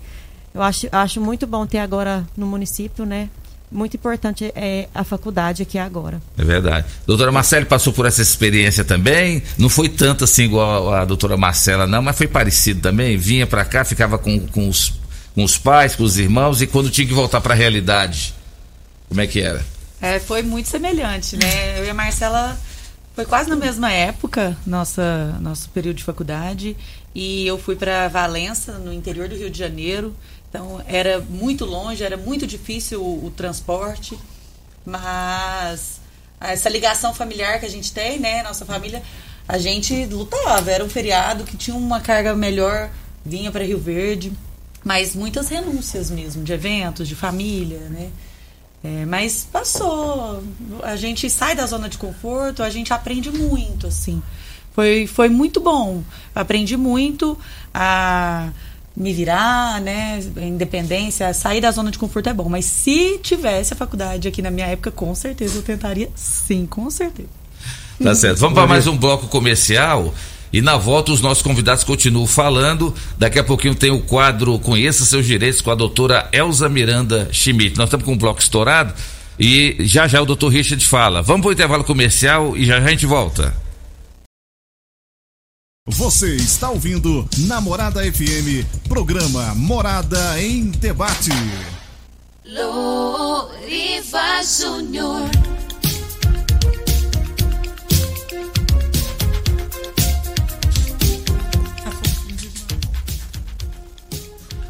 eu acho, acho muito bom ter agora no município, né? Muito importante é a faculdade aqui agora. É verdade. Doutora Marcela passou por essa experiência também. Não foi tanto assim igual a doutora Marcela, não, mas foi parecido também. Vinha para cá, ficava com, com, os, com os pais, com os irmãos, e quando tinha que voltar para a realidade, como é que era? É, foi muito semelhante, né? Eu e a Marcela foi quase na mesma época, nossa, nosso período de faculdade. E eu fui para Valença, no interior do Rio de Janeiro. Então era muito longe, era muito difícil o, o, transporte, mas essa ligação familiar que a gente tem, né, nossa família, a gente lutava. Era um feriado que tinha uma carga melhor, vinha para Rio Verde, mas muitas renúncias mesmo de eventos, de família, né? É, mas passou. A gente sai da zona de conforto, a gente aprende muito, assim. Foi, foi muito bom. Aprendi muito a me virar, né? Independência, sair da zona de conforto é bom. Mas se tivesse a faculdade aqui na minha época, com certeza eu tentaria sim, com certeza. Tá certo. Vamos para mais um bloco comercial. E na volta os nossos convidados continuam falando. Daqui a pouquinho tem o quadro Conheça Seus Direitos com a doutora Elza Miranda Schmidt. Nós estamos com um bloco estourado e já já o doutor Richard fala. Vamos para o intervalo comercial e já já a gente volta. Você está ouvindo Namorada FM, programa Morada em Debate. Loriva Júnior.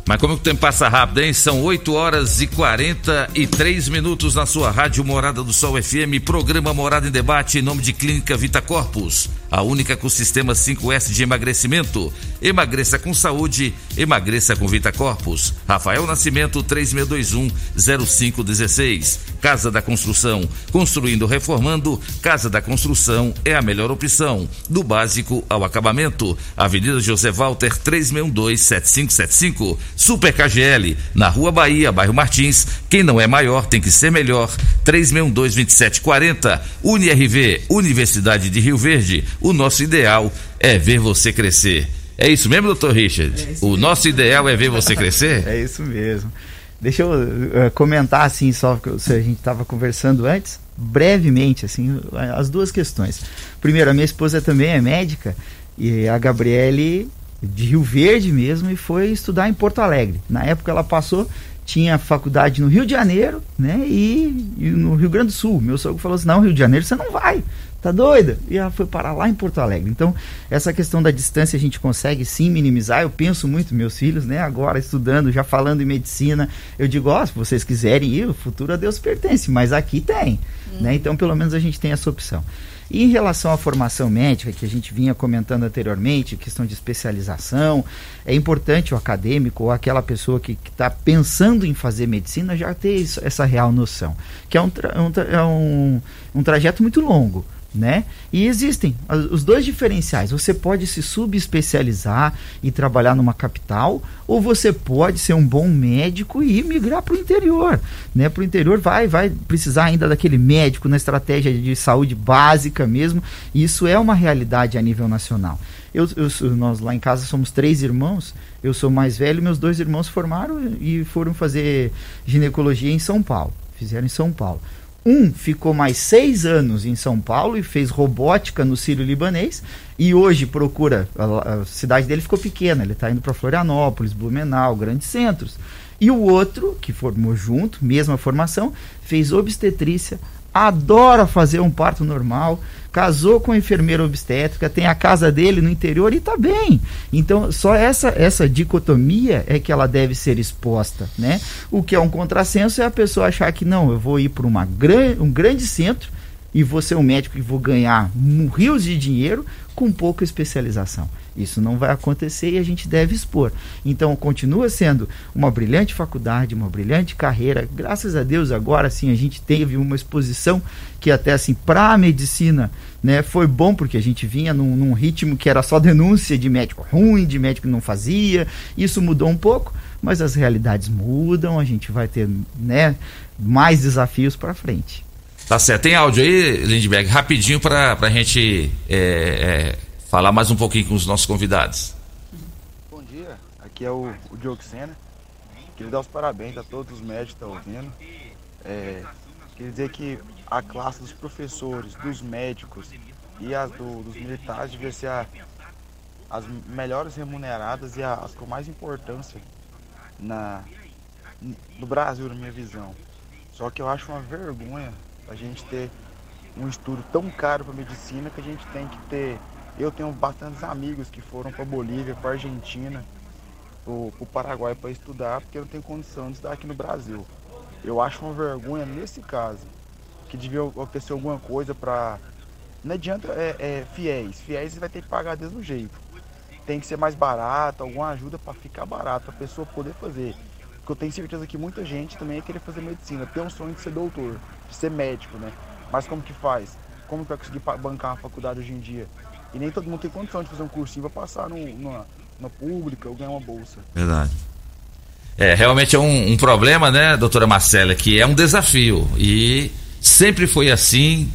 Mas como o tempo passa rápido, hein? São 8 horas e 43 minutos na sua rádio Morada do Sol FM, programa Morada em Debate, em nome de Clínica Vita Corpus, a única com sistema 5S de emagrecimento. Emagreça com saúde, emagreça com Vita Corpus. Rafael Nascimento 3621-0516. Casa da Construção, construindo, reformando. Casa da Construção é a melhor opção, do básico ao acabamento. Avenida José Walter 3612-7575. Super KGL, na Rua Bahia, bairro Martins. Quem não é maior tem que ser melhor. 3612-2740. UniRV, Universidade de Rio Verde. O nosso ideal é ver você crescer. É isso mesmo, doutor Richard? É o mesmo. nosso ideal é ver você crescer? [laughs] É isso mesmo. Deixa eu uh, comentar assim, só que a gente estava conversando antes, brevemente, assim, as duas questões. Primeiro, a minha esposa também é médica e a Gabriele de Rio Verde mesmo e foi estudar em Porto Alegre. Na época ela passou tinha faculdade no Rio de Janeiro, né? E, e, no Rio Grande do Sul. Meu sogro falou assim: não, Rio de Janeiro você não vai. Tá doida? E ela foi parar lá em Porto Alegre. Então, essa questão da distância a gente consegue sim minimizar. Eu penso muito, meus filhos, né? Agora estudando, já falando em medicina. Eu digo, ó, oh, se vocês quiserem ir, o futuro a Deus pertence, mas aqui tem. Né? Uhum. Né? Então, pelo menos a gente tem essa opção. E em relação à formação médica, que a gente vinha comentando anteriormente, questão de especialização, é importante o acadêmico ou aquela pessoa que está pensando em fazer medicina já ter isso, essa real noção, que é um, tra um, tra é um, um trajeto muito longo né? E existem os dois diferenciais. Você pode se subespecializar e trabalhar numa capital, ou você pode ser um bom médico e migrar para o interior, né? Para o interior vai, vai precisar ainda daquele médico na estratégia de saúde básica mesmo. Isso é uma realidade a nível nacional. Eu, eu, nós lá em casa somos três irmãos. Eu sou mais velho, meus dois irmãos formaram e foram fazer ginecologia em São Paulo. Fizeram em São Paulo. Um ficou mais seis anos em São Paulo e fez robótica no Sírio Libanês e hoje procura. A, a cidade dele ficou pequena, ele está indo para Florianópolis, Blumenau, grandes centros. E o outro, que formou junto, mesma formação, fez obstetrícia, adora fazer um parto normal, casou com enfermeira obstétrica, tem a casa dele no interior e está bem. Então, só essa essa dicotomia é que ela deve ser exposta, né? O que é um contrassenso é a pessoa achar que não, eu vou ir para uma gran, um grande centro e vou ser um médico e vou ganhar rios de dinheiro com pouca especialização. Isso não vai acontecer e a gente deve expor. Então, continua sendo uma brilhante faculdade, uma brilhante carreira. Graças a Deus, agora sim, a gente teve uma exposição que até assim, para a medicina, né, foi bom, porque a gente vinha num, num ritmo que era só denúncia de médico ruim, de médico que não fazia. Isso mudou um pouco, mas as realidades mudam, a gente vai ter né, mais desafios para frente. Tá certo. Tem áudio aí, Lindbergh? Rapidinho para a gente é, é falar mais um pouquinho com os nossos convidados. Bom dia, aqui é o, o Diogo Sena. Queria dar os parabéns a todos os médicos que estão ouvindo. É, queria dizer que a classe dos professores, dos médicos e as do, dos militares devia ser a, as melhores remuneradas e as com mais importância na, no Brasil, na minha visão. Só que eu acho uma vergonha a gente ter um estudo tão caro para medicina que a gente tem que ter eu tenho bastantes amigos que foram para Bolívia, para Argentina, para o Paraguai para estudar, porque não tenho condição de estudar aqui no Brasil. Eu acho uma vergonha nesse caso, que devia acontecer alguma coisa para. Não adianta é, é, fiéis, fiéis você vai ter que pagar mesmo jeito. Tem que ser mais barato, alguma ajuda para ficar barato, para a pessoa poder fazer. Porque eu tenho certeza que muita gente também ia querer fazer medicina, tem um sonho de ser doutor, ser médico, né? Mas como que faz? Como que vai conseguir bancar uma faculdade hoje em dia? E nem todo mundo tem condição de fazer um cursinho para passar no, numa, numa pública ou ganhar uma bolsa. Verdade. É, realmente é um, um, problema, né, doutora Marcela, que é um desafio. E sempre foi assim.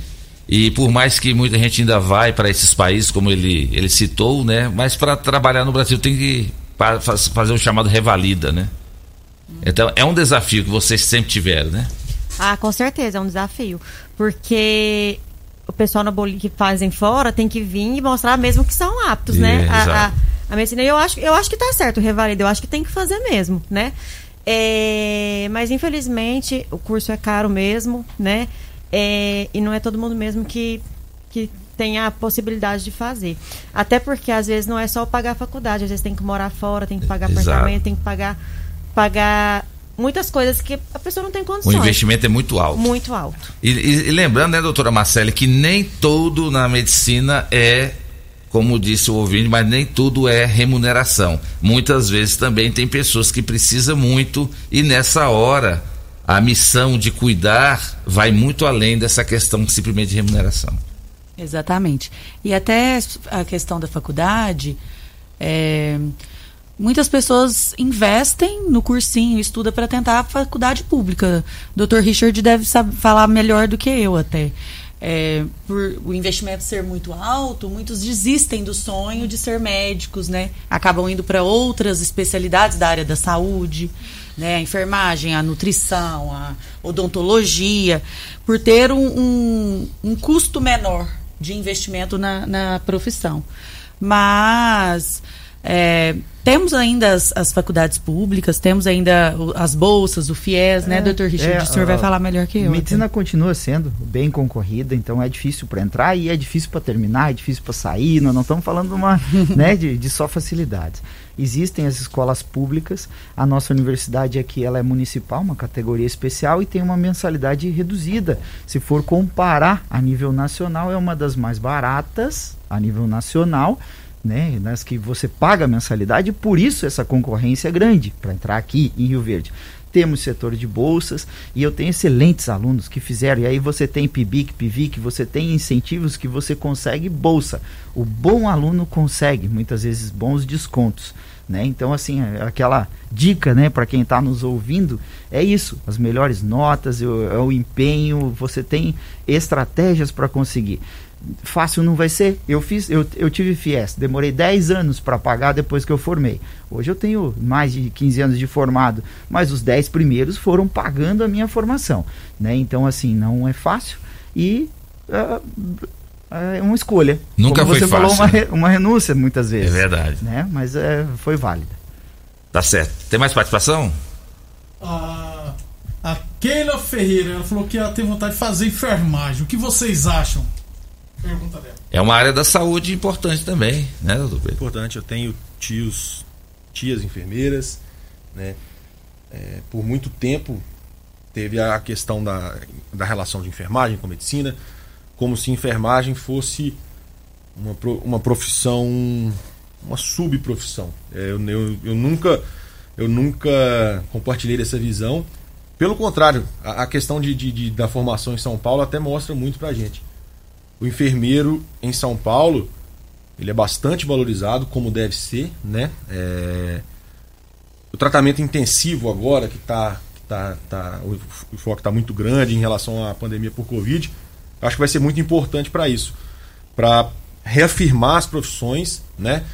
E por mais que muita gente ainda vai para esses países, como ele, ele citou, né? Mas para trabalhar no Brasil tem que fazer o chamado revalida, né? Então é um desafio que vocês sempre tiveram, né? Ah, com certeza, é um desafio. Porque o pessoal na Bolívia que fazem fora tem que vir e mostrar mesmo que são aptos, é, né? A, a, a, medicina, eu acho, eu acho que tá certo, revalida, eu acho que tem que fazer mesmo, né? É, mas infelizmente o curso é caro mesmo, né? É, e não é todo mundo mesmo que, que tem a possibilidade de fazer. Até porque às vezes não é só pagar a faculdade, às vezes tem que morar fora, tem que pagar Exato. apartamento, tem que pagar, pagar muitas coisas que a pessoa não tem condições. O investimento é muito alto. Muito alto. E, e, e lembrando, né, doutora Marcele, que nem tudo na medicina é, como disse o ouvinte, mas nem tudo é remuneração. Muitas vezes também tem pessoas que precisam muito e nessa hora a missão de cuidar vai muito além dessa questão simplesmente de remuneração. Exatamente. E até a questão da faculdade. É muitas pessoas investem no cursinho, estuda para tentar a faculdade pública. O Dr. Richard deve falar melhor do que eu até. É, por o investimento ser muito alto, muitos desistem do sonho de ser médicos, né? Acabam indo para outras especialidades da área da saúde, né? A enfermagem, a nutrição, a odontologia, por ter um, um, um custo menor de investimento na, na profissão. Mas É, temos ainda as, as, faculdades públicas, temos ainda as bolsas, o FIES, né, é, né, doutor Richard? É, o senhor vai falar melhor que eu. Medicina até. continua sendo bem concorrida, então é difícil para entrar e é difícil para terminar, é difícil para sair. Nós não estamos falando de, uma, [laughs] né, de, de só facilidades. Existem as escolas públicas, a nossa universidade aqui ela é municipal, uma categoria especial e tem uma mensalidade reduzida. Se for comparar a nível nacional, é uma das mais baratas a nível nacional né, nas que você paga mensalidade, por isso essa concorrência é grande para entrar aqui em Rio Verde. Temos setor de bolsas e eu tenho excelentes alunos que fizeram. E aí você tem PIBIC, PIVIC, você tem incentivos que você consegue bolsa. O bom aluno consegue muitas vezes bons descontos. Né? Então, assim, é aquela dica né, para quem está nos ouvindo é isso: as melhores notas, o, é o empenho, você tem estratégias para conseguir fácil não vai ser. Eu fiz, eu, eu tive FIES, demorei 10 anos para pagar depois que eu formei. Hoje eu tenho mais de 15 anos de formado, mas os 10 primeiros foram pagando a minha formação, né? Então assim, não é fácil e uh, é uma escolha. Nunca Como foi você fácil. falou, uma, uma renúncia muitas vezes. É verdade. Né? Mas é, foi válida. Tá certo. Tem mais participação? Ah, a Keila Ferreira, ela falou que ela tem vontade de fazer enfermagem. O que vocês acham? Pergunta dela. É uma área da saúde importante também, né, doutor Pedro? Importante, eu tenho tios, tias enfermeiras, né? É, por muito tempo teve a questão da, da relação de enfermagem com medicina, como se enfermagem fosse uma, uma profissão, uma subprofissão. É, eu, eu, eu, nunca, eu nunca compartilhei dessa visão. Pelo contrário, a, a questão de, de, de, da formação em São Paulo até mostra muito pra gente o enfermeiro em São Paulo ele é bastante valorizado como deve ser, né? É... O tratamento intensivo agora que está tá, tá, o foco está muito grande em relação à pandemia por Covid, acho que vai ser muito importante para isso, para reafirmar as profissões, né?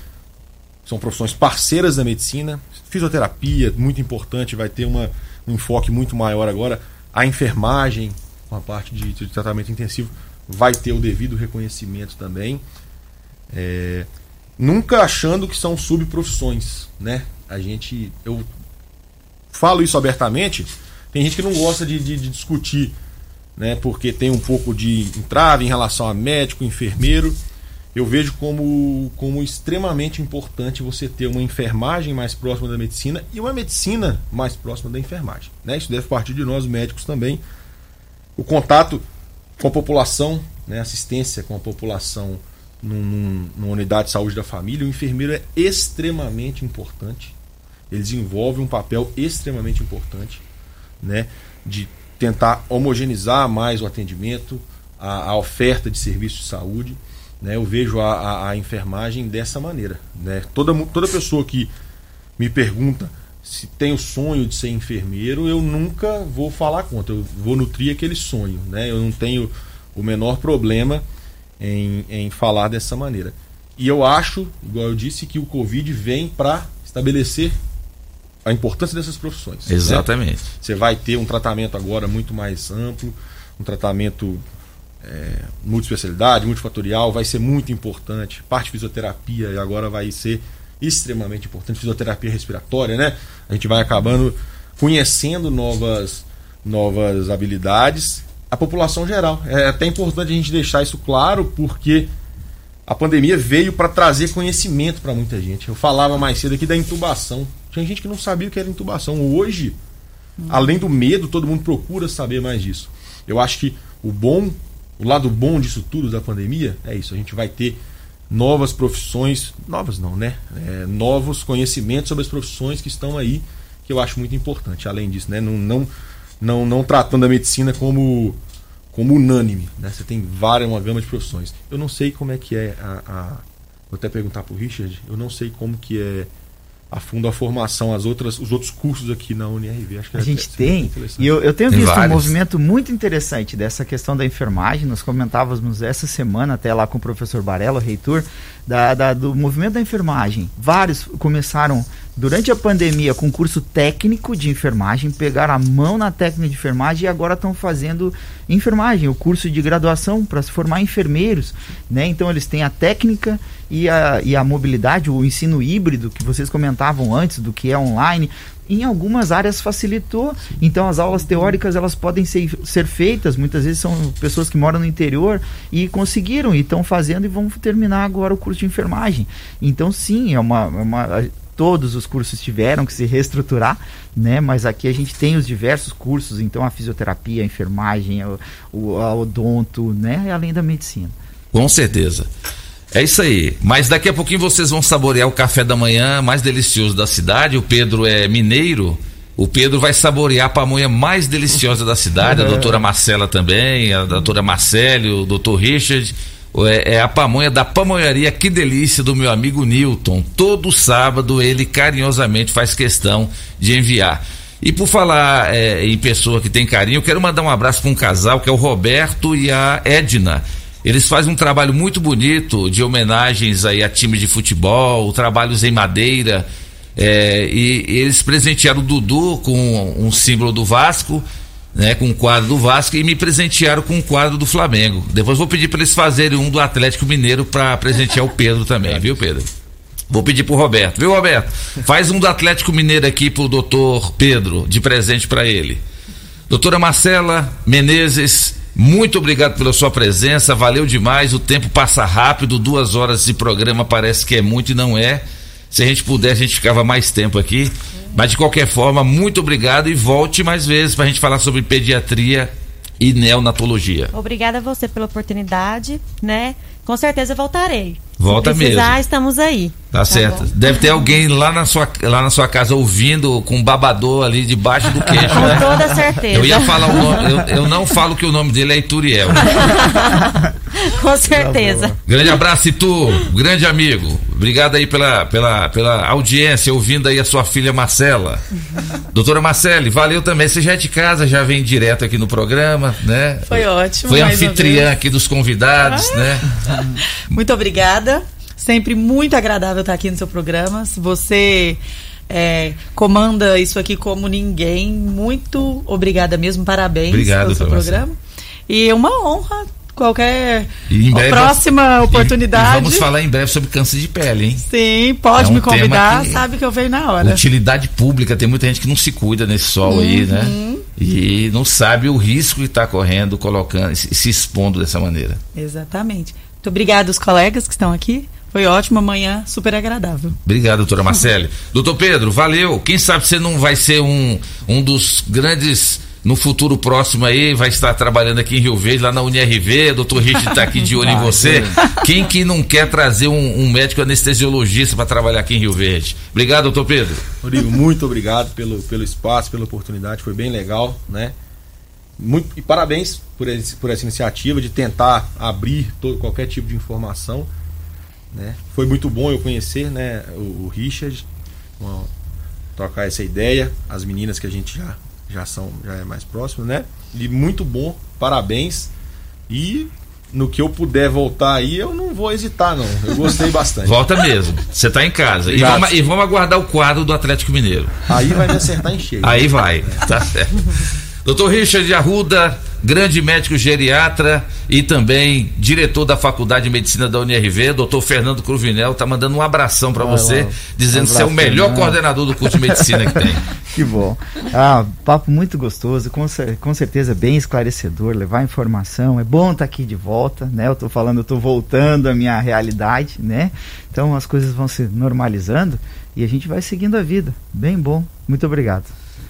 São profissões parceiras da medicina, fisioterapia muito importante, vai ter uma, um enfoque muito maior agora, a enfermagem, com a parte de, de tratamento intensivo vai ter o devido reconhecimento também. É, nunca achando que são subprofissões, né? A gente, eu falo isso abertamente. Tem gente que não gosta de, de, de discutir, né? Porque tem um pouco de entrave em relação a médico, enfermeiro. Eu vejo como, como extremamente importante você ter uma enfermagem mais próxima da medicina e uma medicina mais próxima da enfermagem. Né? Isso deve partir de nós, médicos também. O contato com a população, né, assistência com a população num, numa unidade de saúde da família, o enfermeiro é extremamente importante. Ele desenvolve um papel extremamente importante, né, de tentar homogeneizar mais o atendimento, a, a oferta de serviços de saúde. Né, eu vejo a, a, a enfermagem dessa maneira. Né? Toda, toda pessoa que me pergunta se tem o sonho de ser enfermeiro, eu nunca vou falar contra, eu vou nutrir aquele sonho, né? Eu não tenho o menor problema em, em falar dessa maneira. E eu acho, igual eu disse, que o Covid vem para estabelecer a importância dessas profissões. Né? Exatamente. Né? Você vai ter um tratamento agora muito mais amplo, um tratamento é, multifatorial, vai ser muito importante. Parte de fisioterapia agora vai ser extremamente importante, fisioterapia respiratória, né? A gente vai acabando conhecendo novas, novas habilidades. A população geral. É até importante a gente deixar isso claro, porque a pandemia veio para trazer conhecimento para muita gente. Eu falava mais cedo aqui da intubação. Tinha gente que não sabia o que era intubação. Hoje, além do medo, todo mundo procura saber mais disso. Eu acho que o bom, o lado bom disso tudo da pandemia é isso. A gente vai ter novas profissões, novas não, né? É, novos conhecimentos sobre as profissões que estão aí, que eu acho muito importante. Além disso, né? Não, não, não, não tratando a medicina como, como unânime, né? Você tem várias, uma gama de profissões. Eu não sei como é que é a... a vou até perguntar para o Richard, eu não sei como que é a fundo a formação, as outras, os outros cursos aqui na UNRV. Acho que a é, gente tem, e eu, eu tenho tem visto vários. um movimento muito interessante dessa questão da enfermagem. Nós comentávamos essa semana até lá com o professor Barella, reitor, da, da, do movimento da enfermagem. Vários começaram durante a pandemia com curso técnico de enfermagem, pegaram a mão na técnica de enfermagem e agora estão fazendo enfermagem, o curso de graduação para se formar enfermeiros. Né? Então eles têm a técnica e a, e a mobilidade, o ensino híbrido que vocês comentavam antes, do que é online, em algumas áreas facilitou. Então as aulas teóricas elas podem ser, ser feitas, muitas vezes são pessoas que moram no interior e conseguiram e estão fazendo e vão terminar agora o curso de enfermagem. Então sim, é uma, é uma todos os cursos tiveram que se reestruturar, né? Mas aqui a gente tem os diversos cursos, então a fisioterapia, a enfermagem, o, o a odonto, né? Além da medicina. Com certeza. É isso aí. Mas daqui a pouquinho vocês vão saborear o café da manhã mais delicioso da cidade. O Pedro é mineiro. O Pedro vai saborear a pamonha mais deliciosa da cidade. A doutora Marcela também, a doutora Marcelo, o doutor Richard. É, é, a pamonha da pamonharia Que Delícia do meu amigo Newton. Todo sábado ele carinhosamente faz questão de enviar. E por falar é, em pessoa que tem carinho, eu quero mandar um abraço para um casal que é o Roberto e a Edna. Eles fazem um trabalho muito bonito de homenagens aí a time de futebol, trabalhos em madeira. É, e, e, eles presentearam o Dudu com um símbolo do Vasco, né, com um quadro do Vasco, e me presentearam com um quadro do Flamengo. Depois vou pedir para eles fazerem um do Atlético Mineiro para presentear o Pedro também, viu, Pedro? Vou pedir pro Roberto, viu, Roberto? Faz um do Atlético Mineiro aqui pro doutor Pedro, de presente para ele. Doutora Marcela Menezes, muito obrigado pela sua presença, valeu demais. O tempo passa rápido, duas horas de programa parece que é muito e não é. Se a gente puder, a gente ficava mais tempo aqui. Mas de qualquer forma, muito obrigado e volte mais vezes para a gente falar sobre pediatria e neonatologia. Obrigada a você pela oportunidade, né? Com certeza voltarei. Volta Se precisar, mesmo. estamos aí. Tá, tá certo. Bom. Deve ter alguém lá na, sua, lá na sua casa ouvindo com um babador ali debaixo do queixo. com né? toda certeza. Eu ia falar o nome, eu, eu não falo que o nome dele é Ituriel. [laughs] com certeza. Tá grande abraço, Itu, grande amigo. Obrigado aí pela, pela, pela audiência, ouvindo aí a sua filha Marcela. Doutora Marcele, valeu também. Você já é de casa, já vem direto aqui no programa, né? Foi ótimo. Foi anfitriã aqui dos convidados, ah. né? [laughs] Muito obrigada. Sempre muito agradável estar aqui no seu programa. Se você é, comanda isso aqui como ninguém, muito obrigada mesmo. Parabéns Obrigado pelo seu programa. E uma honra qualquer breve, próxima oportunidade. E, e, vamos falar em breve sobre câncer de pele, hein? Sim, pode é um me convidar, que, sabe que eu venho na hora. Utilidade pública, tem muita gente que não se cuida nesse sol uhum. aí, né? E não sabe o risco que está correndo, colocando, se expondo dessa maneira. Exatamente. Muito obrigada aos colegas que estão aqui. Foi ótimo, amanhã super agradável. Obrigado, doutora Marcele. Doutor Pedro, valeu. Quem sabe você não vai ser um, um dos grandes no futuro próximo aí vai estar trabalhando aqui em Rio Verde, lá na UNRV, doutor Rich está aqui de olho em [laughs] você. Quem que não quer trazer um, um médico anestesiologista para trabalhar aqui em Rio Verde? Obrigado, doutor Pedro. Rodrigo, muito obrigado pelo, pelo espaço, pela oportunidade, foi bem legal, né? Muito, e parabéns por, esse, por essa iniciativa de tentar abrir todo, qualquer tipo de informação. Né? Foi muito bom eu conhecer né, o, o Richard, uma, trocar essa ideia, as meninas que a gente já já são já é mais próximo, né? E muito bom, parabéns. E no que eu puder voltar aí, eu não vou hesitar, não. Eu gostei [laughs] bastante. Volta mesmo. Você tá em casa. E vamos, e vamos, aguardar o quadro do Atlético Mineiro. Aí vai me acertar em cheio. Aí vai. Tá certo. [laughs] Doutor Richard Arruda, grande médico geriatra e também diretor da Faculdade de Medicina da UNRV, doutor Fernando Cruvinel, está mandando um abração para você, lá. dizendo que você é o melhor Fernando. coordenador do curso de medicina que tem. [laughs] que bom. Ah, papo muito gostoso, com, com certeza bem esclarecedor, levar informação. É bom estar tá aqui de volta, né? Eu estou falando, eu estou voltando à minha realidade, né? Então as coisas vão se normalizando e a gente vai seguindo a vida. Bem bom. Muito obrigado.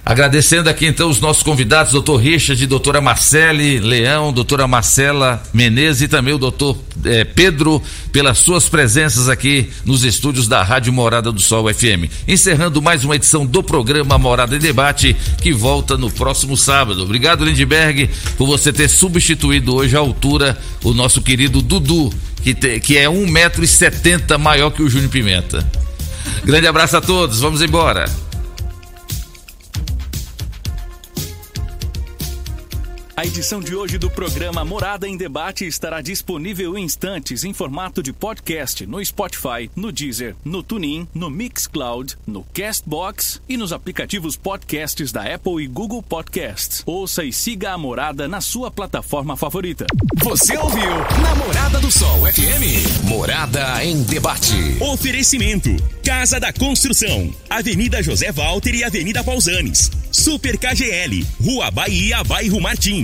Agradecendo aqui então os nossos convidados, doutor Richard, doutora Marcele Leão, doutora Marcela Menezes e também o doutor eh, Pedro, pelas suas presenças aqui nos estúdios da Rádio Morada do Sol FM. Encerrando mais uma edição do programa Morada em Debate, que volta no próximo sábado. Obrigado, Lindberg, por você ter substituído hoje à altura o nosso querido Dudu, que, te, que é um metro e setenta maior que o Júnior Pimenta. Grande abraço a todos, vamos embora. A edição de hoje do programa Morada em Debate estará disponível em instantes em formato de podcast no Spotify, no Deezer, no TuneIn, no Mixcloud, no Castbox e nos aplicativos podcasts da Apple e Google Podcasts. Ouça e siga a Morada na sua plataforma favorita. Você ouviu Namorada do Sol FM. Morada em Debate. Oferecimento: Casa da Construção, Avenida José Walter e Avenida Pausanes. Super KGL, Rua Bahia, Bairro Martins.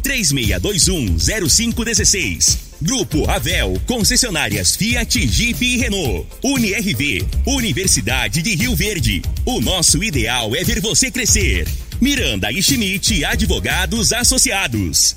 36210516. Grupo Ravel, concessionárias Fiat, Jeep e Renault. UniRV, Universidade de Rio Verde. O nosso ideal é ver você crescer. Miranda e Schmidt Advogados Associados.